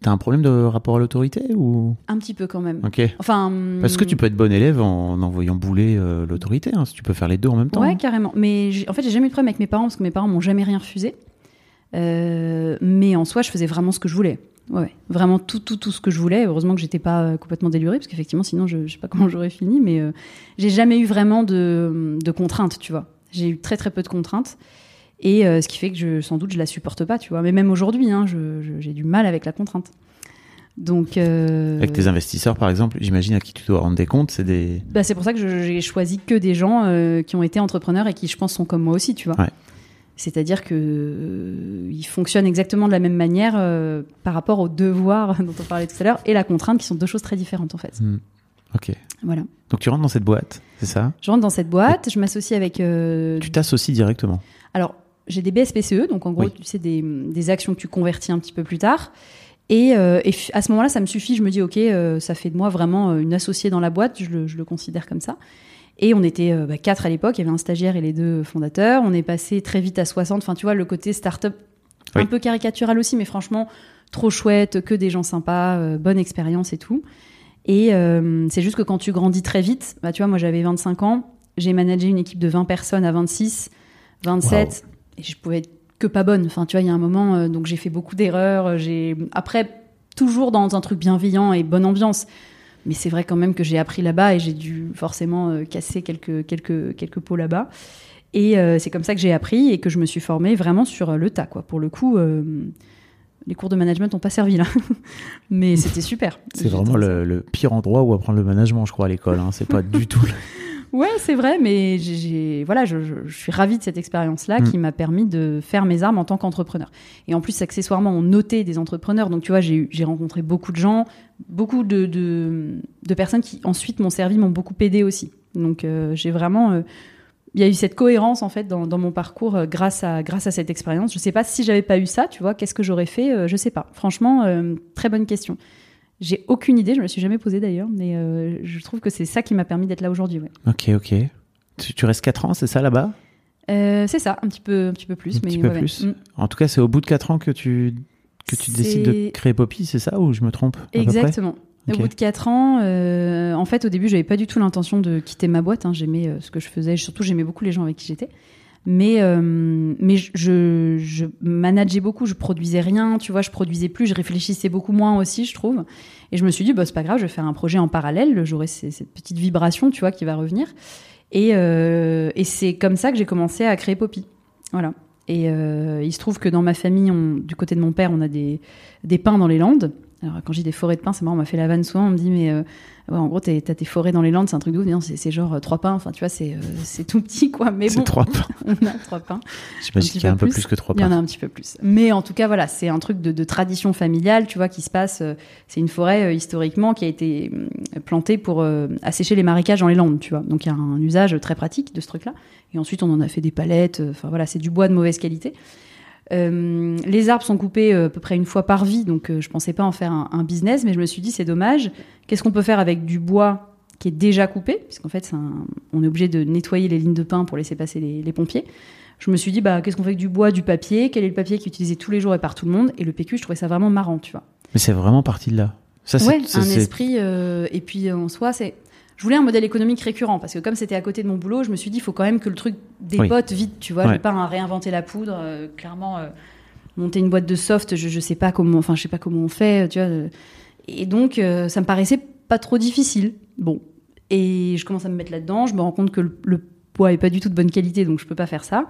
t'as un problème de rapport à l'autorité ou? Un petit peu quand même. Ok. Enfin. Parce que tu peux être bon élève en envoyant bouler euh, l'autorité, hein, si tu peux faire les deux en même temps. Ouais, hein. carrément. Mais en fait, j'ai jamais eu de problème avec mes parents parce que mes parents m'ont jamais rien refusé. Euh, mais en soi, je faisais vraiment ce que je voulais. Ouais, ouais. vraiment tout, tout, tout ce que je voulais. Heureusement que j'étais pas euh, complètement délurée parce qu'effectivement, sinon, je, je sais pas comment j'aurais fini. Mais euh, j'ai jamais eu vraiment de, de contraintes, tu vois. J'ai eu très très peu de contraintes. Et euh, ce qui fait que je, sans doute je la supporte pas, tu vois. Mais même aujourd'hui, hein, j'ai du mal avec la contrainte. Donc. euh, Avec tes investisseurs, par exemple, j'imagine à qui tu dois rendre des comptes, c'est des. bah, c'est pour ça que j'ai choisi que des gens euh, qui ont été entrepreneurs et qui, je pense, sont comme moi aussi, tu vois. Ouais. C'est-à-dire que euh, ils fonctionnent exactement de la même manière par rapport au devoir dont on parlait tout à l'heure et la contrainte, qui sont deux choses très différentes en fait. Hmm. Ok. Voilà. Donc tu rentres dans cette boîte, c'est ça? Je rentre dans cette boîte, je m'associe avec. Tu t'associes directement? Alors, j'ai des BSPCE, donc en gros, Oui. tu sais, des, des actions que tu convertis un petit peu plus tard. Et, euh, et à ce moment-là, ça me suffit. Je me dis, OK, euh, ça fait de moi vraiment euh, une associée dans la boîte. Je le, je le considère comme ça. Et on était euh, bah, quatre à l'époque. Il y avait un stagiaire et les deux fondateurs. On est passé très vite à 60. Enfin, tu vois, le côté start-up, Oui. un peu caricatural aussi, mais franchement, trop chouette, que des gens sympas, bonne expérience et tout. Et c'est juste que quand tu grandis très vite, bah, tu vois, moi j'avais 25 ans, j'ai managé une équipe de 20 personnes à 26, 27, et je pouvais être que pas bonne. Enfin, tu vois, il y a un moment, euh, donc j'ai fait beaucoup d'erreurs. euh, J'ai après toujours dans un truc bienveillant et bonne ambiance. Mais c'est vrai quand même que j'ai appris là-bas et j'ai dû forcément euh, casser quelques quelques quelques pots là-bas. Et euh, c'est comme ça que j'ai appris et que je me suis formée vraiment sur le tas, quoi. Pour le coup, euh, les cours de management n'ont pas servi là, mais c'était super. C'est vraiment le pire endroit où apprendre le management, je crois, à l'école. Hein. C'est pas du tout. Ouais, c'est vrai, mais j'ai- voilà, je, je- je suis ravie de cette expérience-là Mm. qui m'a permis de faire mes armes en tant qu'entrepreneur. Et en plus, accessoirement, on notait des entrepreneurs. Donc, tu vois, j'ai, rencontré beaucoup de gens, beaucoup de, de, de personnes qui ensuite m'ont servi, m'ont beaucoup aidé aussi. Donc, euh, j'ai vraiment. euh, il y a eu cette cohérence en fait dans, dans mon parcours euh, grâce à grâce à cette expérience. Je sais pas si j'avais pas eu ça, tu vois, qu'est-ce que j'aurais fait euh, Je sais pas. Franchement, euh, très bonne question. J'ai aucune idée, je me suis jamais posée d'ailleurs, mais euh, je trouve que c'est ça qui m'a permis d'être là aujourd'hui. Ouais. ok, ok. Tu, tu restes 4 ans, c'est ça là-bas? Euh, c'est ça, un petit peu, un petit peu plus. Un mais petit peu ouais, plus. Mm. En tout cas, c'est au bout de 4 ans que tu, que tu décides de créer Poppy, c'est ça Ou je me trompe Exactement. Au bout de 4 ans, euh, en fait, au début, j'avais pas du tout l'intention de quitter ma boîte. hein. J'aimais ce que je faisais. Surtout, j'aimais beaucoup les gens avec qui j'étais. Mais, euh, mais je, je, manageais beaucoup. Je produisais rien. Tu vois, je produisais plus. Je réfléchissais beaucoup moins aussi, je trouve. Et je me suis dit, bah, c'est pas grave, je vais faire un projet en parallèle. J'aurai cette petite vibration, tu vois, qui va revenir. Et, euh, et c'est comme ça que j'ai commencé à créer Poppy. Voilà. Et euh, il se trouve que dans ma famille, du côté de mon père, on a des, des pins dans les Landes. Alors, quand j'ai des forêts de pins, c'est marrant, on m'a fait la vanne souvent. On me dit, mais ouais, en gros, t'as tes forêts dans les Landes, c'est un truc. Non, c'est genre euh, trois pins. Enfin, tu vois, c'est euh, tout petit, quoi. Mais C'est bon, trois pins. on a trois pins. J'imagine qu'il y a un peu plus. que 3 Il y en a pins. un petit peu plus. Mais en tout cas, voilà, c'est un truc de, de tradition familiale, tu vois, qui se passe. euh, c'est une forêt historiquement qui a été plantée pour assécher les marécages dans les Landes, tu vois. Donc il y a un usage très pratique de ce truc-là. Et ensuite, on en a fait des palettes. Enfin voilà, c'est du bois de mauvaise qualité. Euh, les arbres sont coupés euh, à peu près une fois par vie, donc euh, je pensais pas en faire un, un business, mais je me suis dit c'est dommage. Qu'est-ce qu'on peut faire avec du bois qui est déjà coupé, puisqu'en fait un- on est obligé de nettoyer les lignes de pin pour laisser passer les, les pompiers. Je me suis dit bah qu'est-ce qu'on fait avec du bois, du papier, quel est le papier qui est utilisé tous les jours et par tout le monde, et le PQ je trouvais ça vraiment marrant, tu vois. Mais c'est vraiment parti de là. Ça, c'est- Ouais, un esprit. euh, et puis en soi, c'est. Je voulais un modèle économique récurrent parce que comme c'était à côté de mon boulot, je me suis dit il faut quand même que le truc dépote vite, tu vois. Je Ouais. vais pas hein, réinventer la poudre. euh, clairement, euh, monter une boîte de soft, je, je sais pas comment, enfin je sais pas comment on fait, tu vois. euh. Et donc euh, ça me paraissait pas trop difficile. Bon, et je commence à me mettre là-dedans. Je me rends compte que le, le bois est pas du tout de bonne qualité, donc je peux pas faire ça.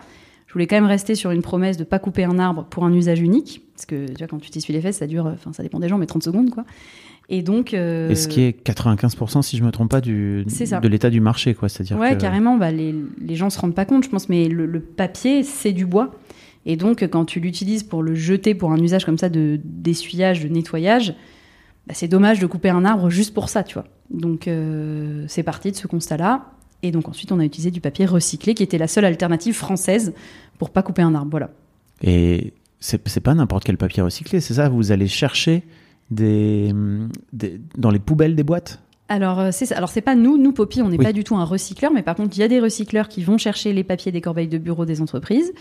Je voulais quand même rester sur une promesse de pas couper un arbre pour un usage unique, parce que tu vois quand tu t'essuies les fesses, ça dure, enfin ça dépend des gens, mais 30 secondes quoi. Et donc. euh, Et ce qui est 95%, si je me trompe pas, du, de l'état du marché, quoi. C'est-à-dire Ouais, que- carrément. Bah, les, les gens se rendent pas compte, je pense, mais le, le papier, c'est du bois. Et donc, quand tu l'utilises pour le jeter pour un usage comme ça de d'essuyage, de nettoyage, bah, c'est dommage de couper un arbre juste pour ça, tu vois. Donc, euh, c'est parti de ce constat-là. Et donc, ensuite, on a utilisé du papier recyclé, qui était la seule alternative française pour pas couper un arbre. Voilà. Et c'est pas n'importe quel papier recyclé, c'est ça? Vous allez chercher des, des- dans les poubelles des boîtes? Alors, euh, c'est. Alors, c'est pas nous, nous, Poppy, on n'est Oui. pas du tout un recycleur, mais par contre, il y a des recycleurs qui vont chercher les papiers des corbeilles de bureau des entreprises,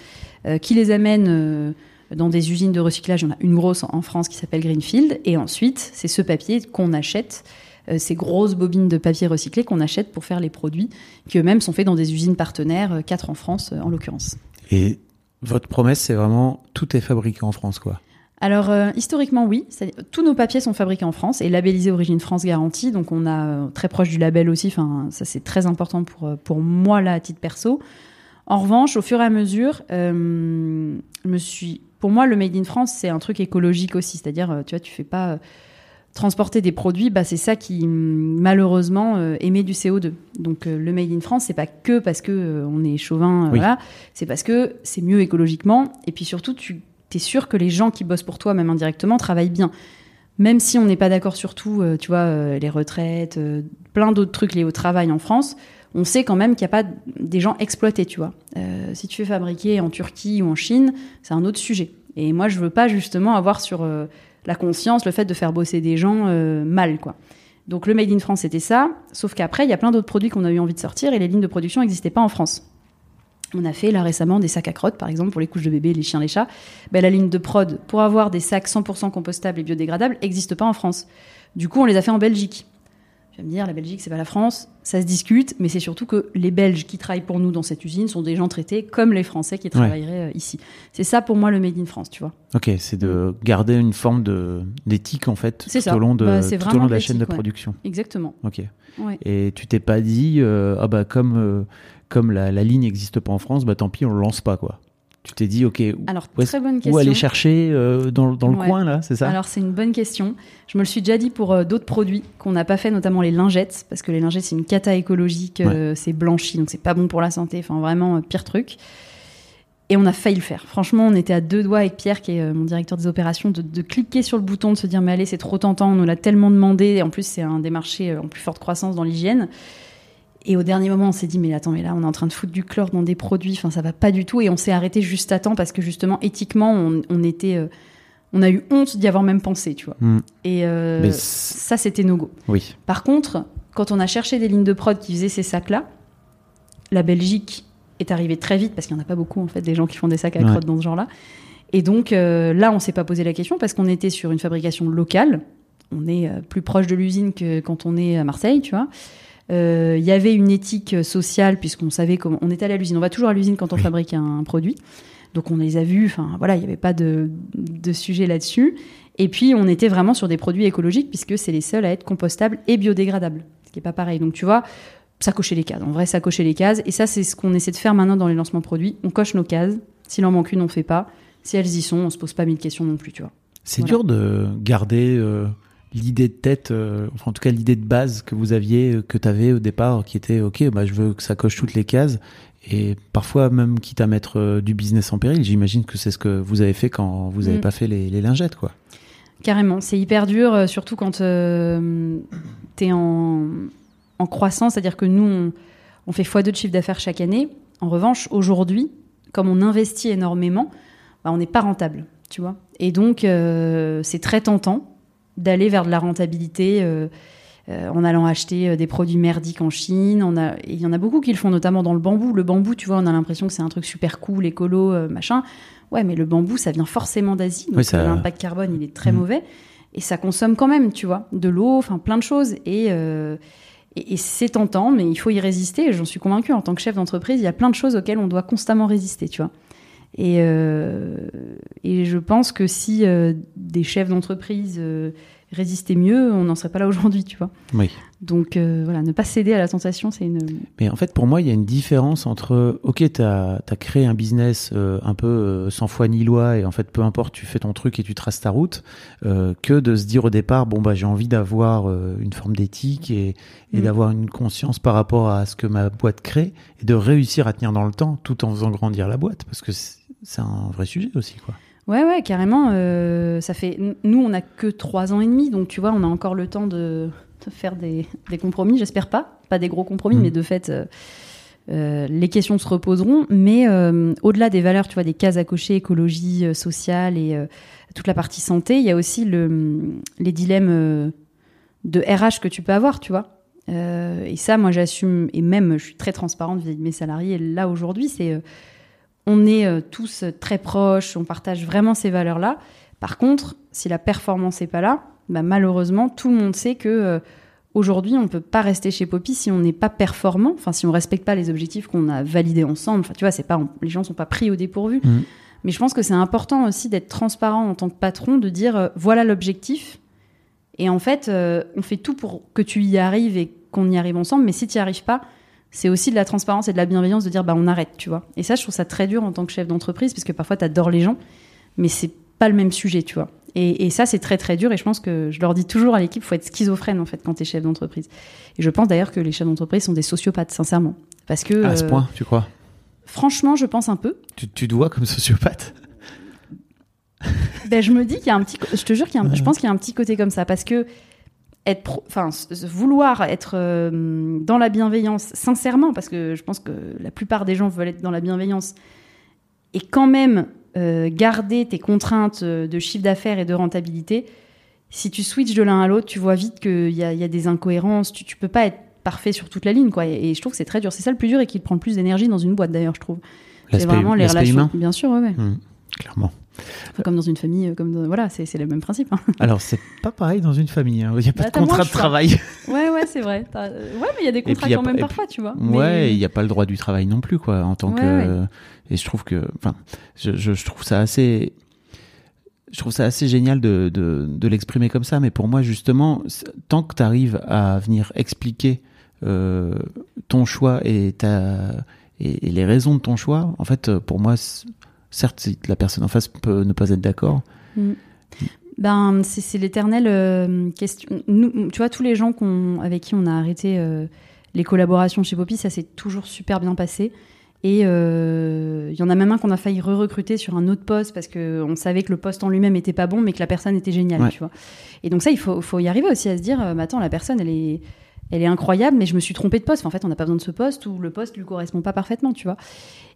euh, qui les amènent euh, dans des usines de recyclage. Il y en a une grosse en France qui s'appelle Greenfield, et ensuite, c'est ce papier qu'on achète, ces grosses bobines de papier recyclé qu'on achète pour faire les produits, qui eux-mêmes sont faits dans des usines partenaires, euh, quatre en France euh, en l'occurrence. Et votre promesse, c'est vraiment tout est fabriqué en France, quoi. Alors, euh, historiquement, oui. Tous nos papiers sont fabriqués en France et labellisés Origine France Garantie. Donc, on a euh, très proche du label aussi. Enfin, ça, c'est très important pour, euh, pour moi, là, à titre perso. En revanche, au fur et à mesure, euh, je me suis... pour moi, le Made in France, c'est un truc écologique aussi. C'est-à-dire, euh, tu vois, tu fais pas... transporter des produits, bah, c'est ça qui malheureusement euh, émet du CO2. Donc euh, le Made in France, c'est pas que parce que euh, on est chauvin, Oui. voilà, c'est parce que c'est mieux écologiquement. Et puis surtout, tu es sûr que les gens qui bossent pour toi, même indirectement, travaillent bien. Même si on n'est pas d'accord sur tout, tu vois, les retraites, plein d'autres trucs liés au travail en France, on sait quand même qu'il n'y a pas des gens exploités, tu vois. Si tu fais fabriquer en Turquie ou en Chine, c'est un autre sujet. Et moi, je veux pas justement avoir sur la conscience le fait de faire bosser des gens euh, mal, quoi. Donc le Made in France, c'était ça. Sauf qu'après, il y a plein d'autres produits qu'on a eu envie de sortir et les lignes de production n'existaient pas en France. On a fait là récemment des sacs à crottes, par exemple, pour les couches de bébés, les chiens, les chats. Ben, la ligne de prod, pour avoir des sacs 100% compostables et biodégradables, n'existe pas en France. Du coup, on les a fait en Belgique. Tu vas me dire, la Belgique, c'est pas la France. Ça se discute, mais c'est surtout que les Belges qui travaillent pour nous dans cette usine sont des gens traités comme les Français qui travailleraient euh, ici. C'est ça pour moi le Made in France, tu vois. Ok, c'est de garder une forme de d'éthique en fait tout ça. au long de Bah, tout au long de la chaîne de ouais. production. Exactement. Ok. Ouais. Et tu t'es pas dit euh, ah bah comme euh, comme la, la ligne n'existe pas en France, bah tant pis on le lance pas quoi. Tu t'es dit ok Alors, où, est-ce- très bonne question. où aller chercher euh, dans, dans le Ouais. coin là, c'est ça? Alors c'est une bonne question. Je me le suis déjà dit pour euh, d'autres produits qu'on n'a pas fait, notamment les lingettes, parce que les lingettes c'est une cata écologique, euh, c'est blanchi, donc c'est pas bon pour la santé. Enfin vraiment pire truc. Et on a failli le faire. Franchement, on était à deux doigts avec Pierre, qui est mon directeur des opérations, de, de cliquer sur le bouton, de se dire mais allez c'est trop tentant, on nous l'a tellement demandé. Et en plus c'est un des marchés en plus forte croissance dans l'hygiène. Et au dernier moment, on s'est dit, mais attends, mais là, on est en train de foutre du chlore dans des produits, enfin, ça va pas du tout. Et on s'est arrêté juste à temps parce que justement, éthiquement, on, on était, euh, on a eu honte d'y avoir même pensé, tu vois. Hmm. Et euh, ça, c'était no go. Oui. Par contre, quand on a cherché des lignes de prod qui faisaient ces sacs-là, la Belgique est arrivée très vite parce qu'il n'y en a pas beaucoup, en fait, des gens qui font des sacs à Ouais. crottes dans ce genre-là. Et donc, euh, là, on s'est pas posé la question parce qu'on était sur une fabrication locale. On est plus proche de l'usine que quand on est à Marseille, tu vois. Euh, Il y avait une éthique sociale puisqu'on savait comment. On est allé à l'usine. On va toujours à l'usine quand on Oui. fabrique un, un produit. Donc on les a vus. Enfin voilà, il n'y avait pas de, de sujet là-dessus. Et puis on était vraiment sur des produits écologiques puisque c'est les seuls à être compostables et biodégradables, ce qui est pas pareil. Donc tu vois, ça cochait les cases. En vrai, ça cochait les cases. Et ça, c'est ce qu'on essaie de faire maintenant dans les lancements produits. On coche nos cases. S'il en manque une, on fait pas. Si elles y sont, on se pose pas mille questions non plus, tu vois. C'est Voilà. dur de garder euh, l'idée de tête, euh, enfin en tout cas l'idée de base que vous aviez, euh, que tu avais au départ, qui était ok, bah je veux que ça coche toutes les cases. Et parfois même quitte à mettre euh, du business en péril, j'imagine que c'est ce que vous avez fait quand vous n'avez Mm. pas fait les, les lingettes, quoi. Carrément, c'est hyper dur, euh, surtout quand tu es en, en croissance, c'est-à-dire que nous, on, on fait x2 de chiffre d'affaires chaque année. En revanche, aujourd'hui, comme on investit énormément, bah, on n'est pas rentable, tu vois. Et donc, c'est très tentant d'aller vers de la rentabilité euh, euh, en allant acheter euh, des produits merdiques en Chine. On a, il y en a beaucoup qui le font, notamment dans le bambou. Le bambou, tu vois, on a l'impression que c'est un truc super cool, écolo, machin. Ouais, mais le bambou, ça vient forcément d'Asie. Donc Oui, ça- l'impact carbone, il est très Mhm. mauvais. Et ça consomme quand même, tu vois, de l'eau, enfin plein de choses. Et, euh, Et, et c'est tentant, mais il faut y résister. J'en suis convaincue. En tant que chef d'entreprise, il y a plein de choses auxquelles on doit constamment résister, tu vois. Et, euh, et je pense que si euh, des chefs d'entreprise euh, résistaient mieux, on n'en serait pas là aujourd'hui, tu vois. Oui. Donc euh, voilà, ne pas céder à la tentation, c'est une. Mais en fait, pour moi, il y a une différence entre, ok, tu as, créé un business euh, un peu euh, sans foi ni loi, et en fait, peu importe, tu fais ton truc et tu traces ta route, que de se dire au départ, bon, bah, j'ai envie d'avoir une forme d'éthique et, et Mm. d'avoir une conscience par rapport à ce que ma boîte crée, et de réussir à tenir dans le temps tout en faisant grandir la boîte, parce que c'est un vrai sujet aussi, quoi. Ouais, ouais, carrément. euh, ça fait. Nous, on n'a que trois ans et demi, donc tu vois, on a encore le temps de, de faire des, des compromis. J'espère pas, pas des gros compromis, Mhm. mais de fait, euh, euh, les questions se reposeront. Mais euh, au-delà des valeurs, tu vois, des cases à cocher, écologie, sociale et toute la partie santé, il y a aussi le, les dilemmes de RH que tu peux avoir, tu vois. Et ça, moi, j'assume, et même, je suis très transparente vis-à-vis de mes salariés. Là, aujourd'hui, c'est. On est euh, tous très proches, on partage vraiment ces valeurs-là. Par contre, si la performance n'est pas là, bah, malheureusement, tout le monde sait que euh, aujourd'hui, on ne peut pas rester chez Poppy si on n'est pas performant, enfin si on respecte pas les objectifs qu'on a validés ensemble. Enfin, tu vois, c'est pas, on- les gens sont pas pris au dépourvu. Mhm. Mais je pense que c'est important aussi d'être transparent en tant que patron, de dire euh, voilà l'objectif. Et en fait, euh, on fait tout pour que tu y arrives et qu'on y arrive ensemble. Mais si tu n'y arrives pas, c'est aussi de la transparence et de la bienveillance de dire bah on arrête, tu vois. Et ça, je trouve ça très dur en tant que chef d'entreprise parce que parfois tu adores les gens, mais c'est pas le même sujet, tu vois. Et, et ça, c'est très très dur. Et je pense que je leur dis toujours à l'équipe, faut être schizophrène en fait quand t'es chef d'entreprise. Et je pense d'ailleurs que les chefs d'entreprise sont des sociopathes, sincèrement, parce que À ce euh, point, tu crois? franchement, je pense un peu. tu, tu te vois comme sociopathe? Ben, je me dis qu'il y a un petit, je te jure qu'il y a un- je pense qu'il y a un petit côté comme ça parce que être, enfin, vouloir être euh, dans la bienveillance sincèrement, parce que je pense que la plupart des gens veulent être dans la bienveillance et quand même euh, garder tes contraintes euh, de chiffre d'affaires et de rentabilité. Si tu switches de l'un à l'autre, tu vois vite qu'il y y a des incohérences. Tu, tu peux pas être parfait sur toute la ligne, quoi. Et, et je trouve que c'est très dur. C'est ça le plus dur et qui prend le plus d'énergie dans une boîte, d'ailleurs, je trouve. C'est vraiment les relations. humain Bien sûr, ouais, ouais. Hmm, Clairement. Enfin, comme dans une famille, euh, comme dans- voilà, c'est le même principe. hein. Alors, c'est pas pareil dans une famille. hein. Il n'y a pas Bah, de contrat de choix. travail. Ouais, ouais, c'est vrai. Euh, Ouais, mais il y a des puis, contrats a quand même parfois, tu vois. Ouais, Mais- il n'y a pas le droit du travail non plus, quoi, en tant Ouais, que. Et je trouve que, enfin, je, je, je trouve ça assez. Je trouve ça assez génial de, de, de l'exprimer comme ça, mais pour moi, justement, tant que tu arrives à venir expliquer euh, ton choix et, ta, et, et les raisons de ton choix, en fait, pour moi, certes, la personne en face peut ne pas être d'accord. Mm. Ben, c'est l'éternelle euh, question. Nous, tu vois, tous les gens avec qui on a arrêté euh, les collaborations chez Poppy, ça s'est toujours super bien passé. Et euh, il y en a même un qu'on a failli re-recruter sur un autre poste parce qu'on savait que le poste en lui-même était pas bon, mais que la personne était géniale, Ouais. tu vois. Et donc ça, il faut, faut y arriver aussi à se dire, euh, mais attends, la personne, elle est, elle est incroyable, mais je me suis trompée de poste. Enfin, en fait, on n'a pas besoin de ce poste ou le poste lui correspond pas parfaitement, tu vois.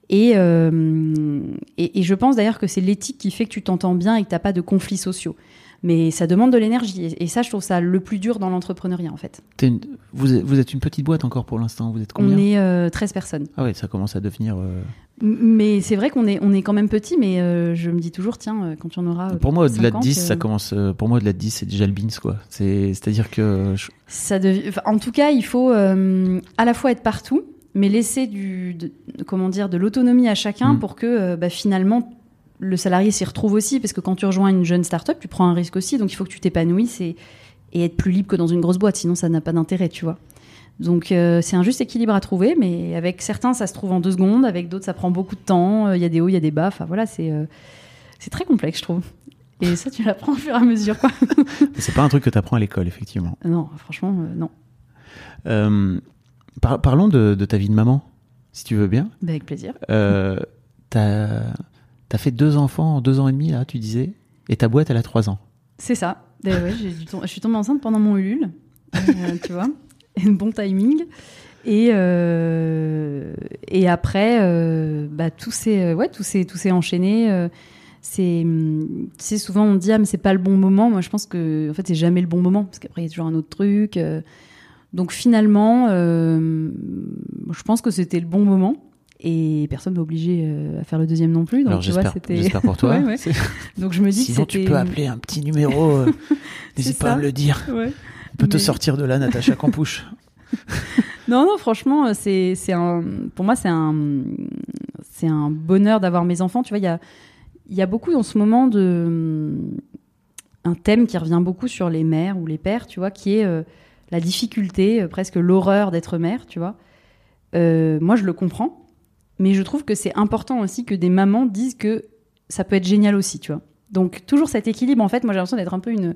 Et, euh, et, et je pense d'ailleurs que c'est l'éthique qui fait que tu t'entends bien et que t'as pas de conflits sociaux. Mais ça demande de l'énergie. Et, et ça, je trouve ça le plus dur dans l'entrepreneuriat, en fait. Une- vous, êtes, vous êtes une petite boîte encore pour l'instant. Vous êtes combien on est euh, 13 personnes. Ah ouais, ça commence à devenir. euh, Mais c'est vrai qu'on est, on est quand même petit, mais euh, je me dis toujours, tiens, quand tu en auras. Pour moi, au-delà de 50, 10, euh, ça commence. Pour moi, au-delà de 10, c'est déjà le beans, quoi. C'est, c'est-à-dire que. je- Ça enfin, en tout cas, il faut à la fois être partout, mais laisser du, de- comment dire, de l'autonomie à chacun Mm. pour que euh, bah, finalement le salarié s'y retrouve aussi, parce que quand tu rejoins une jeune start-up, tu prends un risque aussi, donc il faut que tu t'épanouisses et, et être plus libre que dans une grosse boîte, sinon ça n'a pas d'intérêt, tu vois. Donc euh, c'est un juste équilibre à trouver, mais avec certains ça se trouve en deux secondes, avec d'autres ça prend beaucoup de temps, euh, il y a des hauts, il y a des bas, enfin voilà, c'est c'est très complexe, je trouve. Et ça, tu l'apprends au fur et à mesure, quoi. C'est pas un truc que tu apprends à l'école, effectivement. non, franchement, euh, non. Euh, par- parlons de, de ta vie de maman, si tu veux bien. Bah, avec plaisir. Euh, t'as, t'as fait deux enfants en deux ans et demi, là, tu disais, et ta boîte, elle a trois ans. C'est ça. Ben ouais, je suis tombée enceinte pendant mon Ulule, euh, tu vois, un bon timing. Et, euh, et après, bah, tout s'est ouais, tout enchaîné. c'est, tu sais, souvent on dit ah mais c'est pas le bon moment. Moi je pense que en fait c'est jamais le bon moment parce qu'après il y a toujours un autre truc. euh. Donc finalement, euh, je pense que c'était le bon moment. Et personne m'a obligé euh, à faire le deuxième non plus. Donc, Alors j'espère, pour toi. Ouais, ouais. Donc je me dis Sinon, que tu peux appeler un petit numéro. euh, N'hésite pas à me le dire. Ouais. On peut te sortir de là, Natacha Campouche. Non, non, franchement, c'est c'est un, pour moi, c'est un, c'est un bonheur d'avoir mes enfants. Tu vois, il y a, il y a beaucoup en ce moment de un thème qui revient beaucoup sur les mères ou les pères, tu vois, qui est la difficulté, euh, presque l'horreur d'être mère, tu vois. Euh, moi, je le comprends, mais je trouve que c'est important aussi que des mamans disent que ça peut être génial aussi, tu vois. Donc toujours cet équilibre, en fait, moi j'ai l'impression d'être un peu une...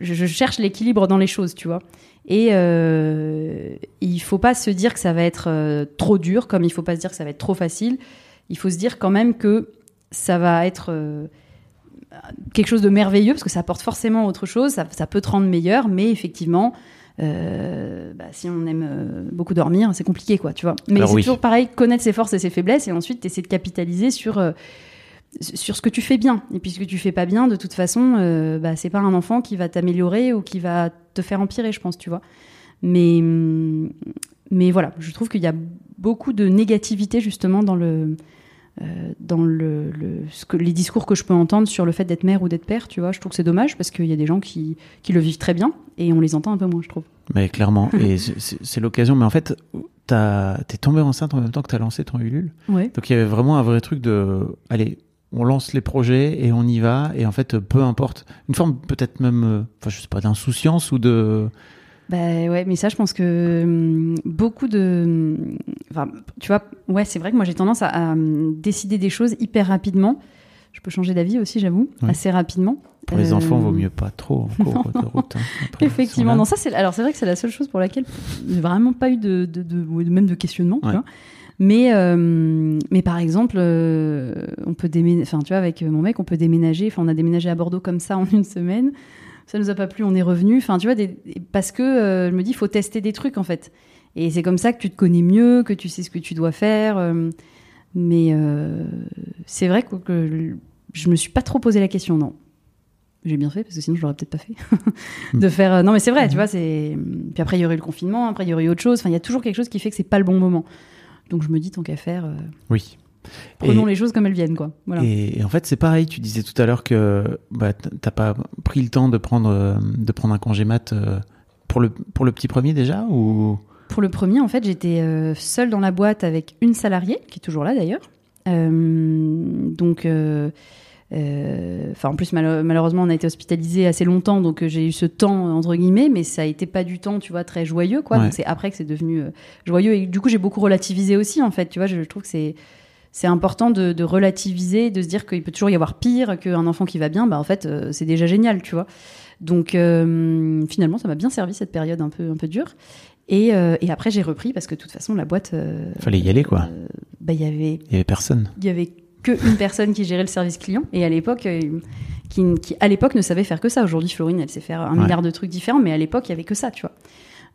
Je, cherche l'équilibre dans les choses, tu vois. Et euh, il faut pas se dire que ça va être euh, trop dur, comme il faut pas se dire que ça va être trop facile. Il faut se dire quand même que ça va être quelque chose de merveilleux, parce que ça apporte forcément autre chose, ça, ça peut te rendre meilleur, mais effectivement, euh, bah, si on aime euh, beaucoup dormir, c'est compliqué, quoi, tu vois. Mais c'est oui. toujours pareil, connaître ses forces et ses faiblesses, et ensuite essayer de capitaliser sur euh, sur ce que tu fais bien. Et puis ce que tu fais pas bien, de toute façon, euh, bah, c'est pas un enfant qui va t'améliorer ou qui va te faire empirer, je pense, tu vois. Mais, hum, mais voilà, je trouve qu'il y a beaucoup de négativité justement dans le. Euh, dans le, le- ce que, les discours que je peux entendre sur le fait d'être mère ou d'être père, tu vois, je trouve que c'est dommage parce qu'il y a des gens qui, qui le vivent très bien et on les entend un peu moins, je trouve. Mais clairement, et c'est- l'occasion. Mais en fait, t'es tombée enceinte en même temps que t'as lancé ton Ulule. Ouais. Donc il y avait vraiment un vrai truc de, allez, on lance les projets et on y va. Et en fait, peu importe, une forme peut-être même, euh, enfin je sais pas, d'insouciance ou de, Bah ouais, mais ça, je pense que hum, beaucoup de. hum, Enfin, tu vois, ouais, c'est vrai que moi j'ai tendance à, à, hum, décider des choses hyper rapidement. Je peux changer d'avis aussi, j'avoue, Oui. assez rapidement. pour les Euh, enfants, vaut mieux pas trop en cours de route. hein, après, Effectivement, non, ça c'est alors c'est vrai que c'est la seule chose pour laquelle j'ai vraiment pas eu de, de, même de questionnement, tu Ouais. vois. Mais euh, mais par exemple, euh, on peut déménager, enfin tu vois, avec mon mec, on peut déménager. Enfin, on a déménagé à Bordeaux comme ça en une semaine. Ça nous a pas plu, on est revenu. Enfin, tu vois, des, parce que euh, je me dis, il faut tester des trucs en fait. Et c'est comme ça que tu te connais mieux, que tu sais ce que tu dois faire. euh, mais euh, c'est vrai que, que je me suis pas trop posé la question, non. J'ai bien fait parce que sinon je l'aurais peut-être pas fait. de faire non mais c'est vrai, tu vois, c'est puis après il y aurait eu le confinement, après il y aurait eu autre chose. Enfin, il y a toujours quelque chose qui fait que c'est pas le bon moment. Donc je me dis tant qu'à faire, Oui. Prenons Et- les choses comme elles viennent quoi. Voilà. Et, et en fait, c'est pareil. Tu disais tout à l'heure que bah, t'as pas pris le temps de prendre euh, de prendre un congé mat euh, pour le pour le petit premier déjà ou? Pour le premier, en fait, j'étais euh, seule dans la boîte avec une salariée, qui est toujours là d'ailleurs. Euh, donc, euh, euh, en plus, malheureusement, on a été hospitalisé assez longtemps, donc j'ai eu ce temps, entre guillemets, mais ça a été pas du temps, tu vois, très joyeux, quoi. Ouais. Donc, c'est après que c'est devenu joyeux. Et du coup, j'ai beaucoup relativisé aussi, en fait, tu vois, je, je trouve que c'est. C'est important de, de relativiser, de se dire qu'il peut toujours y avoir pire qu'un enfant qui va bien. Bah en fait, euh, c'est déjà génial, tu vois. Donc euh, finalement, ça m'a bien servi cette période un peu un peu dure. Et, euh, et après, j'ai repris parce que de toute façon, la boîte. Fallait y aller, quoi. bah, il y avait, il y avait personne il y avait que une personne qui gérait le service client et à l'époque, qui, qui à l'époque ne savait faire que ça. Aujourd'hui, Florine, elle sait faire un Ouais. milliard de trucs différents, mais à l'époque, il y avait que ça, tu vois.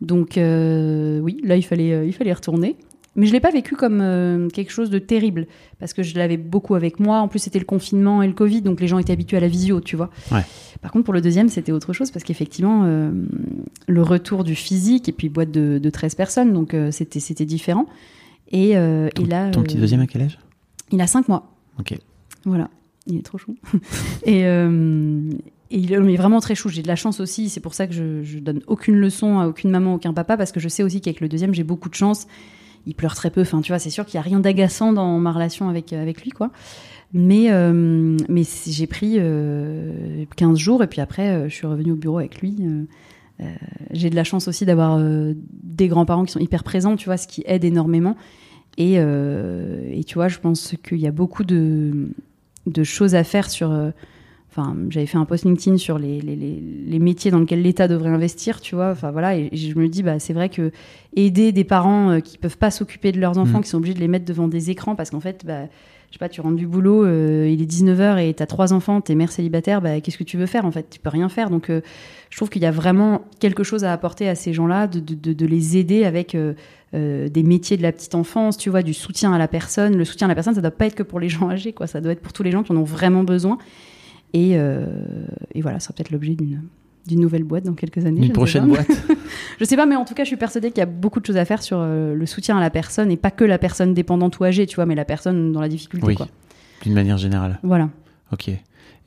Donc euh, oui, là, il fallait, euh, il fallait retourner. Mais je l'ai pas vécu comme euh, quelque chose de terrible parce que je l'avais beaucoup avec moi. En plus, c'était le confinement et le Covid, donc les gens étaient habitués à la visio, tu vois. Ouais. Par contre, pour le deuxième, c'était autre chose parce qu'effectivement, euh, le retour du physique et puis boîte de, de 13 personnes, donc euh, c'était c'était différent. Et, ton, et là, ton petit deuxième à quel âge? il a 5 mois. Ok. Voilà, il est trop chou. et, et il est vraiment très chou. J'ai de la chance aussi. C'est pour ça que je, je donne aucune leçon à aucune maman, aucun papa, parce que je sais aussi qu'avec le deuxième, j'ai beaucoup de chance. Il pleure très peu. Enfin, tu vois, c'est sûr qu'il n'y a rien d'agaçant dans ma relation avec, avec lui, quoi. Mais, euh, mais j'ai pris euh, 15 jours et puis après, euh, je suis revenue au bureau avec lui. Euh, euh, j'ai de la chance aussi d'avoir euh, des grands-parents qui sont hyper présents, tu vois, ce qui aide énormément. Et, euh, et tu vois, je pense qu'il y a beaucoup de, de choses à faire sur. Enfin, j'avais fait un post LinkedIn sur les, les, les, les métiers dans lesquels l'État devrait investir, tu vois. Enfin voilà, et je me dis, bah c'est vrai que aider des parents euh, qui peuvent pas s'occuper de leurs enfants, Mhm. qui sont obligés de les mettre devant des écrans, parce qu'en fait, bah, je sais pas, tu rentres du boulot, euh, il est 19h et t'as trois enfants, t'es mère célibataire, bah qu'est-ce que tu veux faire en fait? Tu peux rien faire. Donc, euh, je trouve qu'il y a vraiment quelque chose à apporter à ces gens-là, de, de, de, les aider avec euh, des métiers de la petite enfance, tu vois, du soutien à la personne. Le soutien à la personne, ça doit pas être que pour les gens âgés, quoi. Ça doit être pour tous les gens qui en ont vraiment besoin. Et, euh, et voilà, ça sera peut-être l'objet d'une d'une nouvelle boîte dans quelques années. Une prochaine boîte. Je sais pas, mais en tout cas, je suis persuadée qu'il y a beaucoup de choses à faire sur euh, le soutien à la personne et pas que la personne dépendante ou âgée, tu vois, mais la personne dans la difficulté, Oui. D'une manière générale. Voilà. Ok.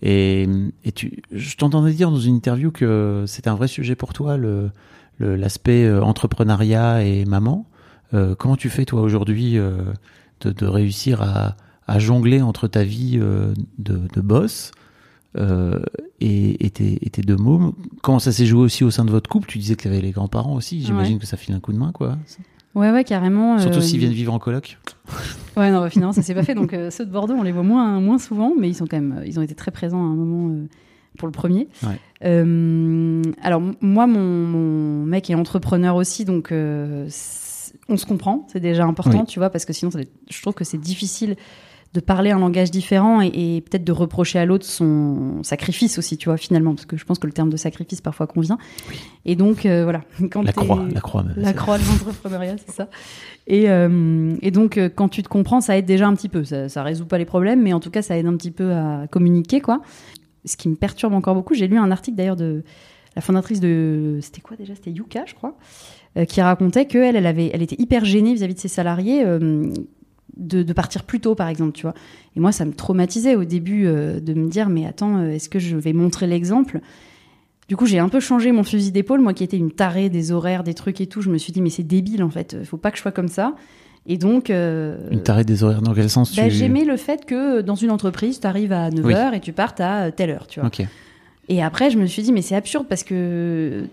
Et, et tu, je t'entendais dire dans une interview que c'était un vrai sujet pour toi, le, l'aspect euh, entrepreneuriat et maman. Euh, comment tu fais toi aujourd'hui de, de réussir à, à jongler entre ta vie de, de boss euh, et, et, tes, et tes deux mômes Comment ça s'est joué aussi au sein de votre couple? Tu disais que tu avais les grands-parents aussi. J'imagine Ouais. que ça file un coup de main, quoi. Ouais, ouais, carrément. Surtout euh, s'ils viennent vivre en coloc. Ouais, non, bah, finalement, ça s'est pas fait. Donc, euh, ceux de Bordeaux, on les voit moins, moins souvent, mais ils sont quand même, euh, ils ont été très présents à un moment euh, pour le premier. Ouais. Euh, alors, moi, mon, mon mec est entrepreneur aussi, donc euh, on se comprend. C'est déjà important, Oui. tu vois, parce que sinon, ça je trouve que c'est difficile de parler un langage différent et, et peut-être de reprocher à l'autre son sacrifice aussi, tu vois, finalement, parce que je pense que le terme de sacrifice parfois convient. Et donc, euh, voilà. Quand La croix, la croix même. la croix de l'entrepreneuriat, c'est ça. Et, euh, et donc, euh, quand tu te comprends, ça aide déjà un petit peu. Ça, ça résout pas les problèmes, mais en tout cas, ça aide un petit peu à communiquer, quoi. Ce qui me perturbe encore beaucoup, j'ai lu un article d'ailleurs de la fondatrice de. C'était quoi déjà? C'était Yuka, je crois, euh, qui racontait qu'elle, elle, avait, elle était hyper gênée vis-à-vis de ses salariés. euh, de, de partir plus tôt, par exemple, tu vois. Et moi, ça me traumatisait au début euh, de me dire, mais attends, euh, est-ce que je vais montrer l'exemple? Du coup, j'ai un peu changé mon fusil d'épaule, moi qui étais une tarée des horaires, des trucs et tout. Je me suis dit, mais c'est débile en fait, faut pas que je sois comme ça. Et donc. euh, Une tarée des horaires, dans quel sens bah, tu... J'aimais le fait que dans une entreprise, tu arrives à 9h et tu partes à telle heure, tu vois. Et après, je me suis dit, mais c'est absurde parce que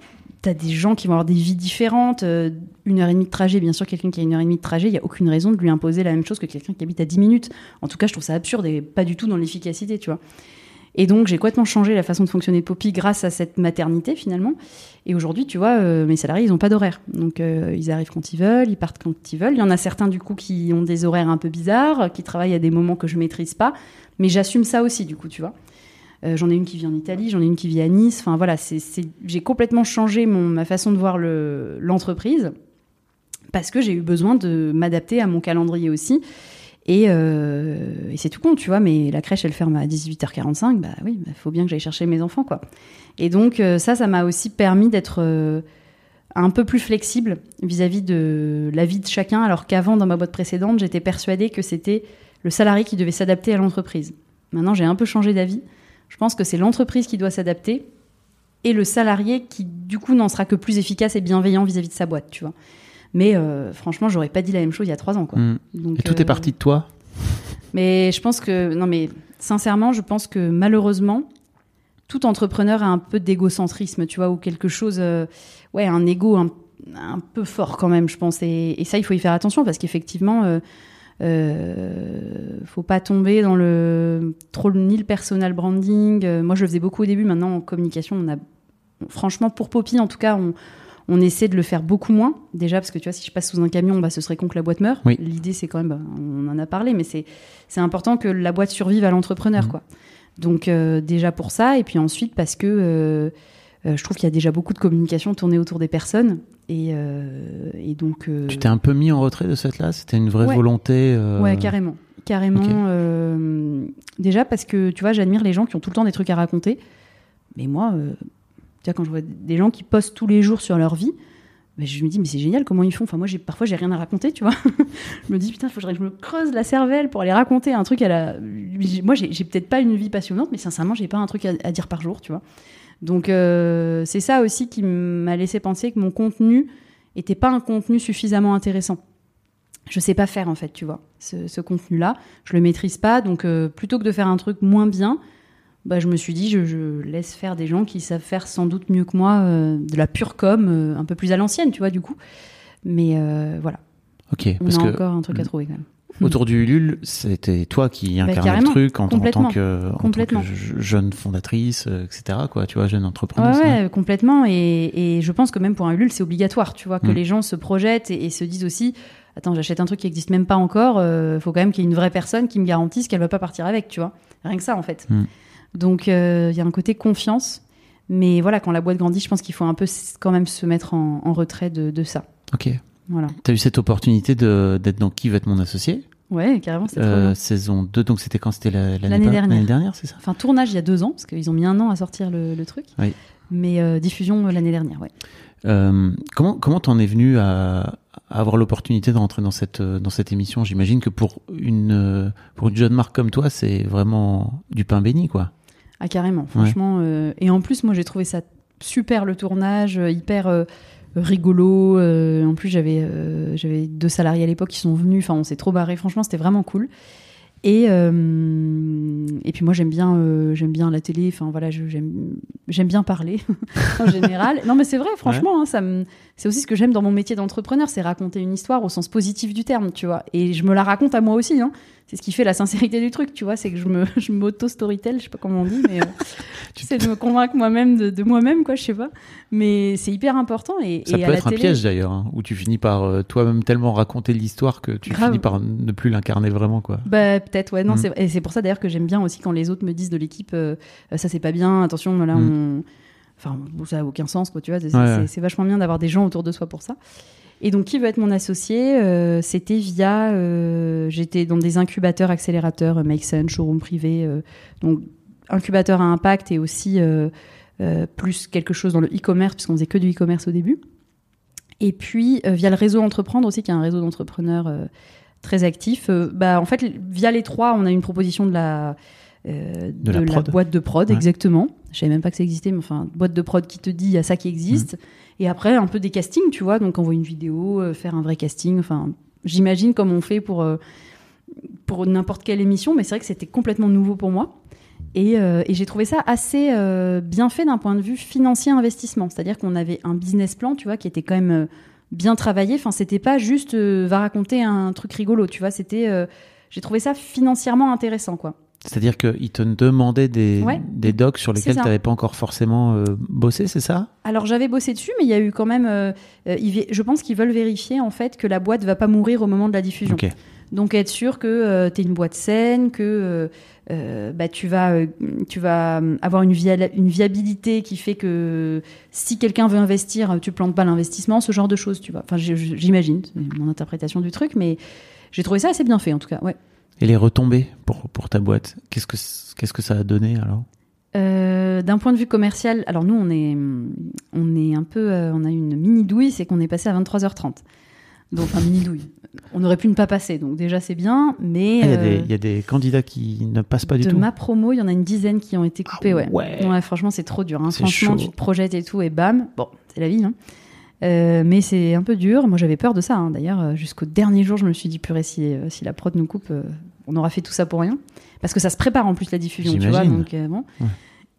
tu as des gens qui vont avoir des vies différentes. euh, Une heure et demie de trajet, bien sûr, quelqu'un qui a une heure et demie de trajet, il n'y a aucune raison de lui imposer la même chose que quelqu'un qui habite à 10 minutes. En tout cas, je trouve ça absurde et pas du tout dans l'efficacité, tu vois. Et donc, j'ai complètement changé la façon de fonctionner de Poppy grâce à cette maternité, finalement. Et aujourd'hui, tu vois, euh, mes salariés, ils n'ont pas d'horaire. Donc, euh, ils arrivent quand ils veulent, ils partent quand ils veulent. Il y en a certains, du coup, qui ont des horaires un peu bizarres, qui travaillent à des moments que je maîtrise pas. Mais j'assume ça aussi, du coup, tu vois. Euh, j'en ai une qui vit en Italie, j'en ai une qui vit à Nice. Enfin voilà, j'ai complètement changé ma façon de voir le, l'entreprise parce que j'ai eu besoin de m'adapter à mon calendrier aussi. Et, euh, c'est tout con, tu vois, mais la crèche, elle ferme à 18h45. Bah oui, il faut bien que j'aille chercher mes enfants, quoi. Et donc, euh, ça, ça m'a aussi permis d'être un peu plus flexible vis-à-vis de la vie de chacun, alors qu'avant, dans ma boîte précédente, j'étais persuadée que c'était le salarié qui devait s'adapter à l'entreprise. Maintenant, j'ai un peu changé d'avis. Je pense que c'est l'entreprise qui doit s'adapter et le salarié qui, du coup, n'en sera que plus efficace et bienveillant vis-à-vis de sa boîte, tu vois. Mais euh, franchement, j'aurais pas dit la même chose il y a trois ans, quoi. Mm. Donc, Et tout euh, est parti de toi? Mais je pense que, non, mais sincèrement, je pense que malheureusement, tout entrepreneur a un peu d'égocentrisme, tu vois, ou quelque chose, euh, ouais, un ego un, un peu fort quand même, je pense. Et, et ça, il faut y faire attention parce qu'effectivement, euh, euh, faut pas tomber dans le trop ni le personal branding. Euh, moi, je le faisais beaucoup au début. Maintenant, en communication, on a, franchement, pour Poppy, en tout cas, on, on essaie de le faire beaucoup moins. Déjà, parce que tu vois, si je passe sous un camion, bah, ce serait con que la boîte meure. Oui. L'idée, c'est quand même, bah, on en a parlé, mais c'est c'est important que la boîte survive à l'entrepreneur, Mhm. quoi. Donc euh, déjà pour ça, et puis ensuite parce que euh, je trouve qu'il y a déjà beaucoup de communication tournée autour des personnes, et, euh, et donc. euh, Tu t'es un peu mis en retrait de cette là? C'était une vraie Ouais. volonté Ouais, carrément. Carrément. Déjà parce que, tu vois, j'admire les gens qui ont tout le temps des trucs à raconter. Mais moi, tu vois, quand je vois des gens qui postent tous les jours sur leur vie, ben, je me dis, mais c'est génial, comment ils font Enfin, moi, j'ai, parfois, j'ai rien à raconter, tu vois. je me dis, putain, il faudrait que je me creuse la cervelle pour aller raconter un truc à la. Moi, j'ai, j'ai peut-être pas une vie passionnante, mais sincèrement, j'ai pas un truc à, à dire par jour, tu vois. Donc, euh, c'est ça aussi qui m'a laissé penser que mon contenu était pas un contenu suffisamment intéressant je sais pas faire en fait, tu vois, ce, ce contenu-là. Je le maîtrise pas, donc euh, plutôt que de faire un truc moins bien, bah, je me suis dit, je, je laisse faire des gens qui savent faire sans doute mieux que moi euh, de la pure com, euh, un peu plus à l'ancienne, tu vois, du coup. Mais euh, voilà, Ok, on parce a que encore un truc à trouver quand même. Autour du Ulule, c'était toi qui incarnais le Bah, truc en, en tant que, en tant complètement. que je- jeune fondatrice, euh, etc. Quoi, tu vois, jeune entrepreneur. Ouais, ouais, complètement. Et, et je pense que même pour un Ulule, c'est obligatoire, tu vois, que Mm. les gens se projettent et, et se disent aussi, attends, j'achète un truc qui n'existe même pas encore, il faut quand même qu'il y ait une vraie personne qui me garantisse qu'elle va pas partir avec, tu vois. Rien que ça, en fait. Mm. Donc, euh, il y a un côté confiance. Mais voilà, quand la boîte grandit, je pense qu'il faut un peu quand même se mettre en, en retrait de, de ça. Ok. Voilà. T'as eu cette opportunité d'être dans Qui va être mon associé Ouais, carrément, trop Euh. Saison 2, donc c'était quand? C'était la- l'année dernière. L'année dernière, c'est ça? Enfin, tournage il y a deux ans, parce qu'ils ont mis un an à sortir le, le truc. Oui. Mais euh, diffusion euh, l'année dernière, ouais. Euh, comment comment t'en es venu à, à avoir l'opportunité de rentrer dans cette dans cette émission? J'imagine que pour une pour une jeune marque comme toi, c'est vraiment du pain béni, quoi. Ah carrément, franchement. et en plus, moi j'ai trouvé ça super le tournage, hyper. Rigolo. euh, en plus, j'avais euh, j'avais deux salariés à l'époque qui sont venus. Enfin, on s'est trop barré. Franchement, c'était vraiment cool. Et euh, et puis moi, j'aime bien j'aime bien la télé. Enfin voilà, j'aime bien parler en général. Non, mais c'est vrai. Franchement, hein, ça me c'est aussi ce que j'aime dans mon métier d'entrepreneur, c'est raconter une histoire au sens positif du terme, tu vois. Et je me la raconte à moi aussi. Hein. C'est ce qui fait la sincérité du truc, tu vois. C'est que je me je m'auto-storytell, je sais pas comment on dit, mais euh, c'est de me convaincre moi-même de, de moi-même, quoi. Je sais pas. Mais c'est hyper important. Et, Ça et à peut la être un piège d'ailleurs, hein, où tu finis par euh, toi-même tellement raconter l'histoire que tu Grave. finis par ne plus l'incarner vraiment, quoi. Bah peut-être ouais non Mm. c'est et c'est pour ça d'ailleurs que j'aime bien aussi quand les autres me disent de l'équipe euh, euh, ça c'est pas bien attention là Mm. on enfin bon, ça a aucun sens quoi tu vois c'est Ouais, vachement bien d'avoir des gens autour de soi pour ça et donc qui veut être mon associé Euh, c'était via euh, j'étais dans des incubateurs accélérateurs euh, Make Sense showroom privé euh, donc incubateur à impact et aussi plus quelque chose dans le e-commerce puisqu'on faisait que du e-commerce au début et puis via le réseau entreprendre aussi qui est un réseau d'entrepreneurs très actif. Bah, en fait, via les trois, on a une proposition de la, euh, De la boîte de prod, Ouais. exactement. Je savais même pas que ça existait, mais enfin, boîte de prod qui te dit il y a ça qui existe. Mhm. Et après, un peu des castings, tu vois, donc envoyer une vidéo, euh, faire un vrai casting. Enfin, j'imagine comme on fait pour, euh, pour n'importe quelle émission, mais c'est vrai que c'était complètement nouveau pour moi. Et, euh, et j'ai trouvé ça assez bien fait d'un point de vue financier investissement. C'est-à-dire qu'on avait un business plan, tu vois, qui était quand même bien travaillé. Enfin, c'était pas juste va raconter un truc rigolo, tu vois. C'était, j'ai trouvé ça financièrement intéressant, quoi. C'est-à-dire qu'ils te demandaient des, Ouais. des docs sur lesquels tu n'avais pas encore forcément euh, bossé, c'est ça? Alors j'avais bossé dessus, mais il y a eu quand même. euh, euh, ils je pense qu'ils veulent vérifier en fait que la boîte va pas mourir au moment de la diffusion. Donc être sûr que tu es une boîte saine, que euh, euh, bah, tu vas, euh, tu vas euh, avoir une, via- une viabilité qui fait que si quelqu'un veut investir, tu plantes pas l'investissement, ce genre de choses, tu vois. Enfin, j'imagine, c'est mon interprétation du truc, mais j'ai trouvé ça assez bien fait en tout cas. Ouais. Et les retombées pour, pour ta boîte, qu'est-ce que, qu'est-ce que ça a donné alors? Euh, D'un point de vue commercial, alors nous on est, on est un peu, euh, on a une mini douille, c'est qu'on est passé à 23h30. Donc un mini douille. On aurait pu ne pas passer, donc déjà c'est bien, mais Ah, Il y, a euh, des- il y a des candidats qui ne passent pas du de tout. ma promo, il y en a une dizaine qui ont été coupés, Ah ouais. ouais. franchement, c'est trop dur. hein. Franchement, chaud. tu te projettes et tout, et bam. Bon, c'est la vie, hein. Euh, mais c'est un peu dur. Moi, j'avais peur de ça. hein. D'ailleurs, jusqu'au dernier jour, je me suis dit, purée, si, si la prod nous coupe, euh, on aura fait tout ça pour rien. Parce que ça se prépare en plus la diffusion, tu vois. Donc, euh, bon. Ouais.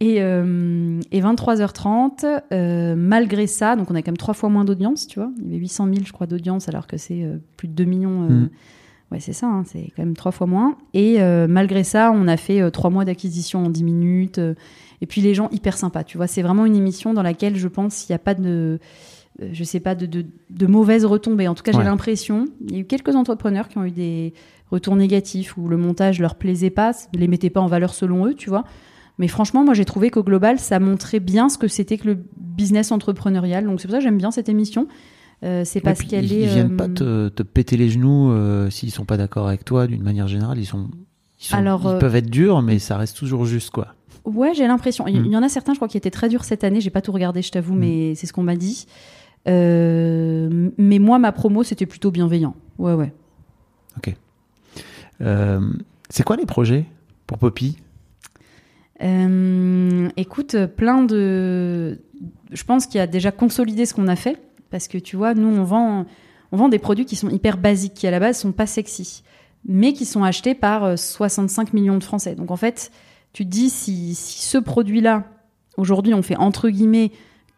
Et, euh, et 23h30, euh, malgré ça, donc on a quand même trois fois moins d'audience, tu vois. Il y avait 800 000, je crois, d'audience, alors que c'est euh, plus de 2 millions. euh, Mm. Ouais, c'est ça, hein, c'est quand même trois fois moins. Et euh, malgré ça, on a fait euh, trois mois d'acquisition en 10 minutes. euh, et puis les gens hyper sympas, tu vois. C'est vraiment une émission dans laquelle je pense il n'y a pas de, euh, je sais pas, de, de, de mauvaises retombées. En tout cas, j'ai l'impression. Il y a eu quelques entrepreneurs qui ont eu des retours négatifs où le montage leur plaisait pas, ne les mettait pas en valeur selon eux, tu vois. Mais franchement, moi, j'ai trouvé qu'au global, ça montrait bien ce que c'était que le business entrepreneurial. Donc c'est pour ça que j'aime bien cette émission. Euh, c'est parce qu'elle est. ils viennent euh, pas te, te péter les genoux euh, s'ils sont pas d'accord avec toi d'une manière générale. Ils sont, ils, sont- Alors, ils euh, peuvent être durs, mais ça reste toujours juste quoi. Ouais, j'ai l'impression. Il y- Mm. y en a certains, je crois, qui étaient très durs cette année. J'ai pas tout regardé, je t'avoue, Mm. mais c'est ce qu'on m'a dit. Euh, mais moi, ma promo, c'était plutôt bienveillant. Ouais, ouais. Euh, c'est quoi les projets pour Poppy? Euh, écoute, plein de. Je pense qu'il y a déjà consolidé ce qu'on a fait. Parce que tu vois, nous, on vend, on vend des produits qui sont hyper basiques, qui à la base sont pas sexy, mais qui sont achetés par euh, 65 millions de Français. Donc en fait, tu te dis, si, si ce produit-là, aujourd'hui, on fait entre guillemets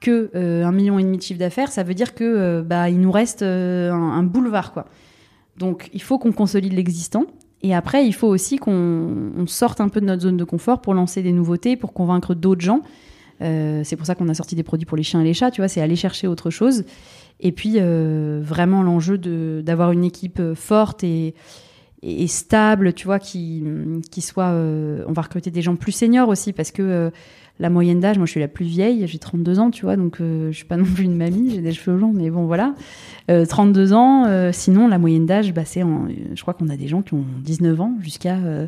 que euh, un million et demi de chiffre d'affaires, ça veut dire que euh, bah il nous reste euh, un, boulevard quoi. Donc il faut qu'on consolide l'existant. Et après, il faut aussi qu'on on sorte un peu de notre zone de confort pour lancer des nouveautés, pour convaincre d'autres gens. Euh, c'est pour ça qu'on a sorti des produits pour les chiens et les chats, tu vois, c'est aller chercher autre chose. Et puis, vraiment, l'enjeu de- d'avoir une équipe forte et, et stable, tu vois, qui, qui soit. on va recruter des gens plus seniors aussi, parce que la moyenne d'âge, moi je suis la plus vieille, j'ai 32 ans, tu vois, donc euh, je suis pas non plus une mamie, j'ai des cheveux longs, mais bon, voilà. Euh, 32 ans, euh, sinon la moyenne d'âge, bah, c'est en- je crois qu'on a des gens qui ont 19 ans jusqu'à euh,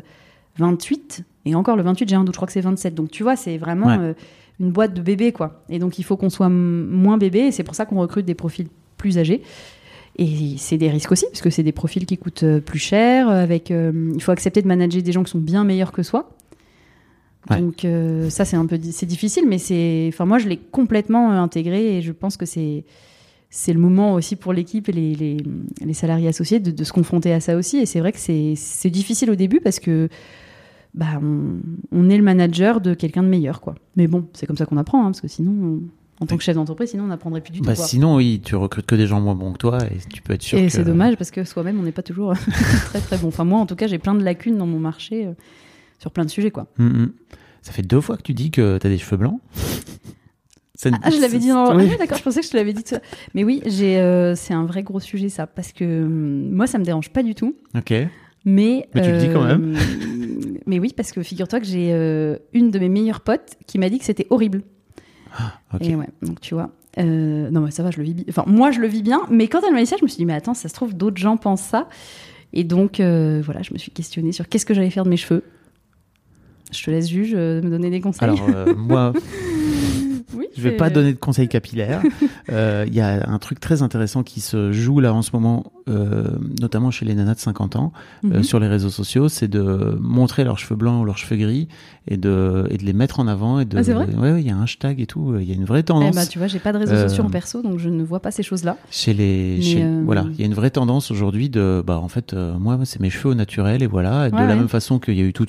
28. Et encore, le 28, j'ai un doute, je crois que c'est 27. Donc tu vois, c'est vraiment Ouais. euh, une boîte de bébés, quoi. Et donc il faut qu'on soit moins bébé, et c'est pour ça qu'on recrute des profils plus âgés. Et c'est des risques aussi, parce que c'est des profils qui coûtent euh, plus cher. euh, Avec, euh, il faut accepter de manager des gens qui sont bien meilleurs que soi. Ouais. Donc euh, ça, c'est un peu, c'est difficile, mais c'est, enfin moi, je l'ai complètement euh, intégré et je pense que c'est, c'est le moment aussi pour l'équipe et les, les, les salariés associés de, de se confronter à ça aussi. Et c'est vrai que c'est c'est difficile au début parce que bah, on, on est le manager de quelqu'un de meilleur, quoi. Mais bon, c'est comme ça qu'on apprend, hein, parce que sinon, on- en tant que chef d'entreprise, sinon on n'apprendrait plus du tout. Bah, quoi. sinon, oui, tu recrutes que des gens moins bons que toi et tu peux être sûr Et que... c'est dommage parce que soi-même, on n'est pas toujours très très bon. Enfin, moi, en tout cas, j'ai plein de lacunes dans mon marché euh, sur plein de sujets, quoi. Mm, mm. Ça fait deux fois que tu dis que t'as des cheveux blancs. Ça- Ah, je l'avais dit dans. Oui. Ah, d'accord, je pensais que je te l'avais dit. tout. Mais oui, j'ai. euh, c'est un vrai gros sujet, ça, parce que hum, moi, ça me dérange pas du tout. Ok. Mais, Mais tu le dis quand même. mais oui, parce que figure-toi que j'ai euh, une de mes meilleures potes qui m'a dit que c'était horrible. ok. Et ouais, donc tu vois. euh, non, mais ça va, je le vis bien. Enfin, moi, je le vis bien, mais quand elle m'a dit ça, je me suis dit, mais attends, ça se trouve, d'autres gens pensent ça. Et donc, euh, voilà, je me suis questionnée sur qu'est-ce que j'allais faire de mes cheveux. Je te laisse juge, euh, me donner des conseils. Alors, euh, moi, oui, je vais c'est- pas donner de conseils capillaires. Euh, Il y a un truc très intéressant qui se joue là en ce moment, euh, notamment chez les nanas de 50 ans, euh, Mhm. sur les réseaux sociaux, c'est de montrer leurs cheveux blancs ou leurs cheveux gris et de, et de les mettre en avant. Et de, Ah, c'est vrai? Ouais, ouais, il y a un hashtag et tout. Il y a une vraie Eh tendance. bah, tu vois, j'ai pas de réseaux Euh, sociaux en perso, donc je ne vois pas ces choses-là. Chez les, chez- euh, voilà, il y a une vraie tendance aujourd'hui de, bah en fait, euh, moi c'est mes cheveux au naturel et voilà. Et de la ouais. même façon qu'il y a eu tout,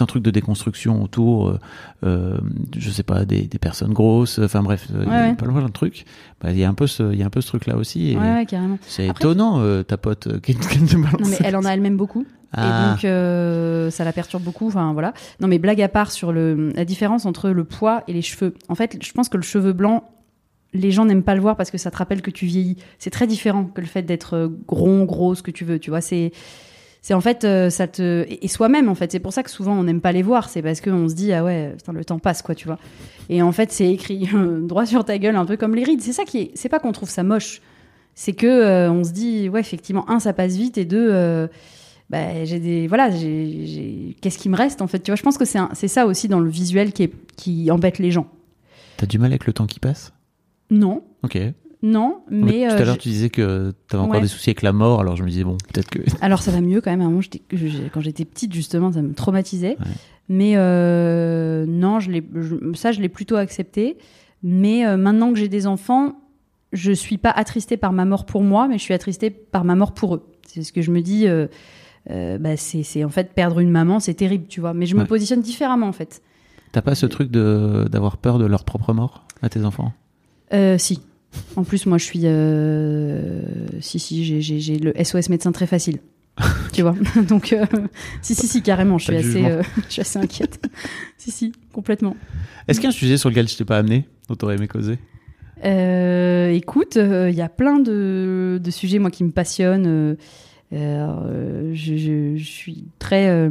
un truc de déconstruction autour, euh, euh, je sais pas, des, des personnes grosses, enfin bref, euh, il y a ouais. pas plein de trucs. Bah, il y a un peu ce, il y a un peu ce truc là aussi. Ouais. C'est étonnant euh, ta pote euh, qui, qui te balance. Non, mais elle en a elle-même beaucoup. Ah. Et donc, euh, ça la perturbe beaucoup. Enfin, voilà. Non, mais blague à part sur le, la différence entre le poids et les cheveux. En fait, je pense que le cheveu blanc, les gens n'aiment pas le voir parce que ça te rappelle que tu vieillis. C'est très différent que le fait d'être rond, gros, ce que tu veux. Tu vois, c'est. C'est en fait, euh, ça te. Et soi-même, en fait. C'est pour ça que souvent, on n'aime pas les voir. C'est parce qu'on se dit, ah ouais, putain, le temps passe, quoi, tu vois. Et en fait, c'est écrit droit sur ta gueule, un peu comme les rides. C'est ça qui est. C'est pas qu'on trouve ça moche. C'est que euh, on se dit, ouais, effectivement, un, ça passe vite, et deux, euh, bah, j'ai des. Voilà, j'ai- Qu'est-ce qui me reste, en fait Tu vois, je pense que c'est un- c'est ça aussi dans le visuel qui, est, qui embête les gens. T'as du mal avec le temps qui passe? Non, Ok. Non, mais. tout euh, à l'heure je- tu disais que t'avais encore Ouais. des soucis avec la mort, alors je me disais bon, peut-être que. Alors ça va mieux quand même. À un moment, j'étais- je- quand j'étais petite, justement, ça me traumatisait. Ouais. Mais euh, non, je ça, je l'ai plutôt accepté. Mais euh, maintenant que j'ai des enfants, je suis pas attristée par ma mort pour moi, mais je suis attristée par ma mort pour eux. C'est ce que je me dis. euh, euh, bah, c'est en fait perdre une maman, c'est terrible, tu vois. Mais je me positionne différemment en fait. T'as pas ce truc d'avoir peur de leur propre mort à tes enfants? Euh, si. En plus, moi, je suis. euh, Si, si, j'ai- le SOS médecin très facile. tu vois Donc, euh, si, si, si, carrément, je suis, assez, euh, je suis assez inquiète. si, si, complètement. Est-ce qu'il y a un sujet sur lequel je t'ai pas amené, dont t'aurais aimé causer? Écoute, il y a plein de, de sujets, moi, qui me passionnent. je, je- je suis très,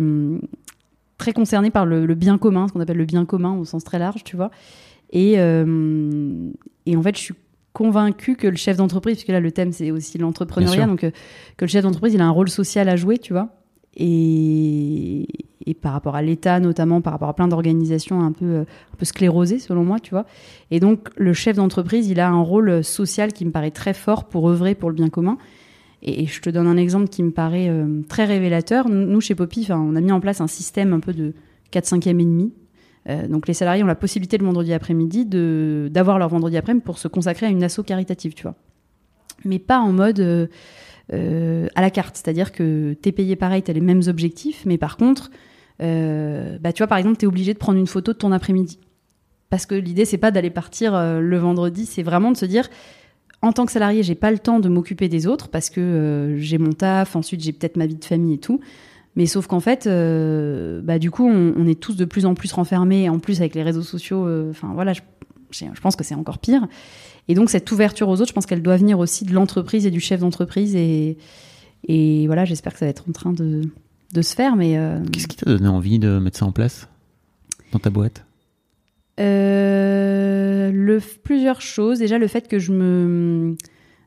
très concernée par le, le bien commun, ce qu'on appelle le bien commun au sens très large, tu vois. Et, et en fait, je suis convaincue que le chef d'entreprise, puisque là, le thème, c'est aussi l'entrepreneuriat, donc euh, que le chef d'entreprise, il a un rôle social à jouer, tu vois. Et, et par rapport à l'État, notamment, par rapport à plein d'organisations un peu, euh, un peu sclérosées, selon moi, tu vois. Et donc, le chef d'entreprise, il a un rôle social qui me paraît très fort pour œuvrer pour le bien commun. Et, et je te donne un exemple qui me paraît euh, très révélateur. Nous, chez Poppy, on a mis en place un système un peu de 4-5e et demi. Euh, donc, les salariés ont la possibilité le vendredi après-midi d'avoir leur vendredi après-midi pour se consacrer à une asso caritative, tu vois. Mais pas en mode euh, euh, à la carte. C'est-à-dire que t'es payé pareil, t'as les mêmes objectifs, mais par contre, bah, tu vois, par exemple, t'es obligé de prendre une photo de ton après-midi. Parce que l'idée, c'est pas d'aller partir le vendredi, c'est vraiment de se dire, en tant que salarié, j'ai pas le temps de m'occuper des autres parce que j'ai mon taf, ensuite j'ai peut-être ma vie de famille et tout. Mais sauf qu'en fait, euh, bah, du coup, on, on est tous de plus en plus renfermés, en plus avec les réseaux sociaux. euh, Enfin voilà, je, pense que c'est encore pire. Et donc cette ouverture aux autres, je pense qu'elle doit venir aussi de l'entreprise et du chef d'entreprise. Et, et voilà, j'espère que ça va être en train de, de se faire. Mais euh, Qu'est-ce qui t'a donné envie de mettre ça en place dans ta boîte? Le, plusieurs choses. Déjà, le fait que je me.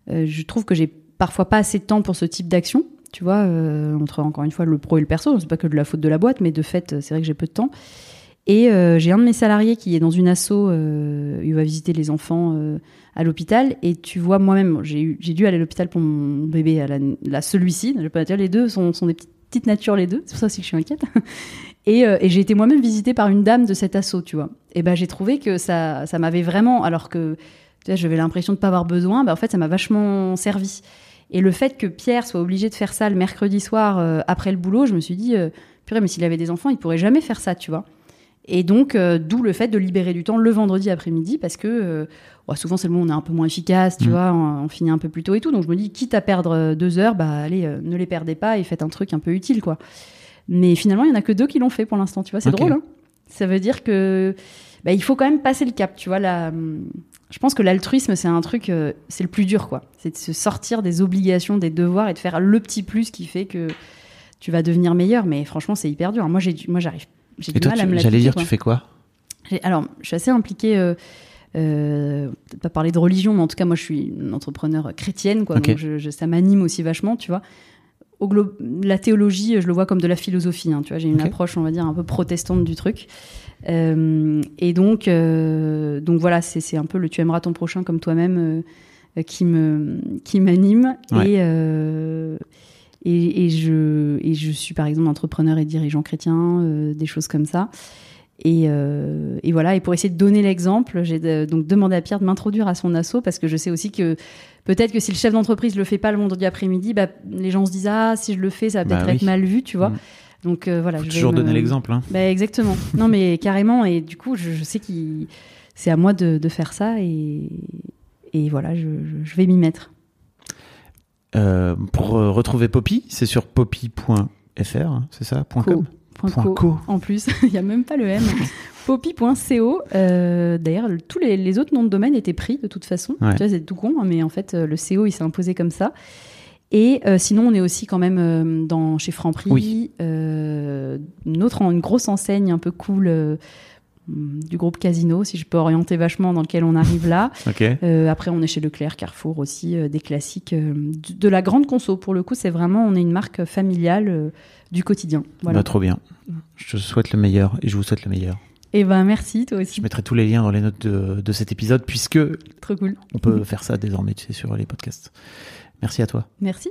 je trouve que j'ai parfois pas assez de temps pour ce type d'action. Tu vois, euh, entre encore une fois le pro et le perso. C'est pas que de la faute de la boîte, mais de fait, c'est vrai que j'ai peu de temps. Et euh, j'ai un de mes salariés qui est dans une asso, euh, il va visiter les enfants euh, à l'hôpital. Et tu vois, moi-même, j'ai dû aller à l'hôpital pour mon bébé, à la, la- celui-ci. Les deux sont, des petites, natures, les deux. C'est pour ça aussi que je suis inquiète. Et, euh, j'ai été moi-même visitée par une dame de cet assaut, tu vois. Et ben j'ai trouvé que ça, ça m'avait vraiment, alors que Tu j'avais l'impression de pas avoir besoin. Bah, en fait, ça m'a vachement servi. Et le fait que Pierre soit obligé de faire ça le mercredi soir euh, après le boulot, je me suis dit, euh, purée, mais s'il avait des enfants, il pourrait jamais faire ça, tu vois. Et donc, euh, d'où le fait de libérer du temps le vendredi après-midi, parce que euh, souvent, c'est le moment où on est un peu moins efficace, tu Mm. vois, on, on finit un peu plus tôt et tout. Donc, je me dis, quitte à perdre deux heures, bah allez, ne les perdez pas et faites un truc un peu utile, quoi. Mais finalement, il y en a que deux qui l'ont fait pour l'instant, tu vois. C'est drôle, hein Ça veut dire que bah, il faut quand même passer le cap, tu vois. La, hum, je pense que l'altruisme, c'est un truc, euh, c'est le plus dur, quoi. C'est de se sortir des obligations, des devoirs et de faire le petit plus qui fait que tu vas devenir meilleur. Mais franchement, c'est hyper dur. Moi, j'ai, moi, j'arrive. J'ai du toi, mal à me j'allais dire, quoi. tu fais quoi? Alors, je suis assez impliquée. Euh, euh, peut-être pas parler de religion, mais en tout cas, moi, je suis une entrepreneur chrétienne, quoi. Donc, je, je- ça m'anime aussi vachement, tu vois. Au la théologie, je le vois comme de la philosophie. hein, tu vois, j'ai une approche, on va dire, un peu protestante du truc. Euh, et donc, euh, donc voilà, c'est un peu le tu aimeras ton prochain comme toi-même euh, qui me qui m'anime. Ouais. Et, et, et je et je suis par exemple entrepreneur et dirigeant chrétien, des choses comme ça. Et, euh, et voilà, et pour essayer de donner l'exemple, j'ai de- donc demandé à Pierre de m'introduire à son asso parce que je sais aussi que peut-être que si le chef d'entreprise le fait pas le vendredi après-midi, bah, les gens se disent ah si je le fais ça va Bah peut-être oui. être mal vu, tu vois. Mm. Donc euh, voilà, Faut je vais toujours me- donner l'exemple. Hein. bah, exactement. Non, mais carrément. Et du coup, je, je sais qu'il c'est à moi de, de faire ça et, et voilà, je, je- vais m'y mettre. Euh, pour euh, retrouver Poppy, c'est sur poppy.fr, hein, c'est ça. .com? Co. co. En plus, il n'y a même pas le M. Poppy.co. Euh, D'ailleurs, le- tous les, les autres noms de domaine étaient pris de toute façon. Ouais. Tu vois, c'est tout con, hein, mais en fait, euh, le CO, il s'est imposé comme ça. Et euh, sinon, on est aussi quand même euh, dans, chez Franprix, Oui. une autre, une grosse enseigne un peu cool euh, du groupe Casino, si je peux orienter vachement dans lequel on arrive là. Euh, après, on est chez Leclerc, Carrefour aussi, euh, des classiques euh, de, de la grande conso. Pour le coup, c'est vraiment, on est une marque familiale du quotidien. Voilà. Bah, trop bien. Je te souhaite le meilleur et je vous souhaite le meilleur. Et ben merci, toi aussi. Je mettrai tous les liens dans les notes de, de cet épisode puisque Trop cool. on peut faire ça désormais, tu sais, sur les podcasts. Merci à toi. Merci.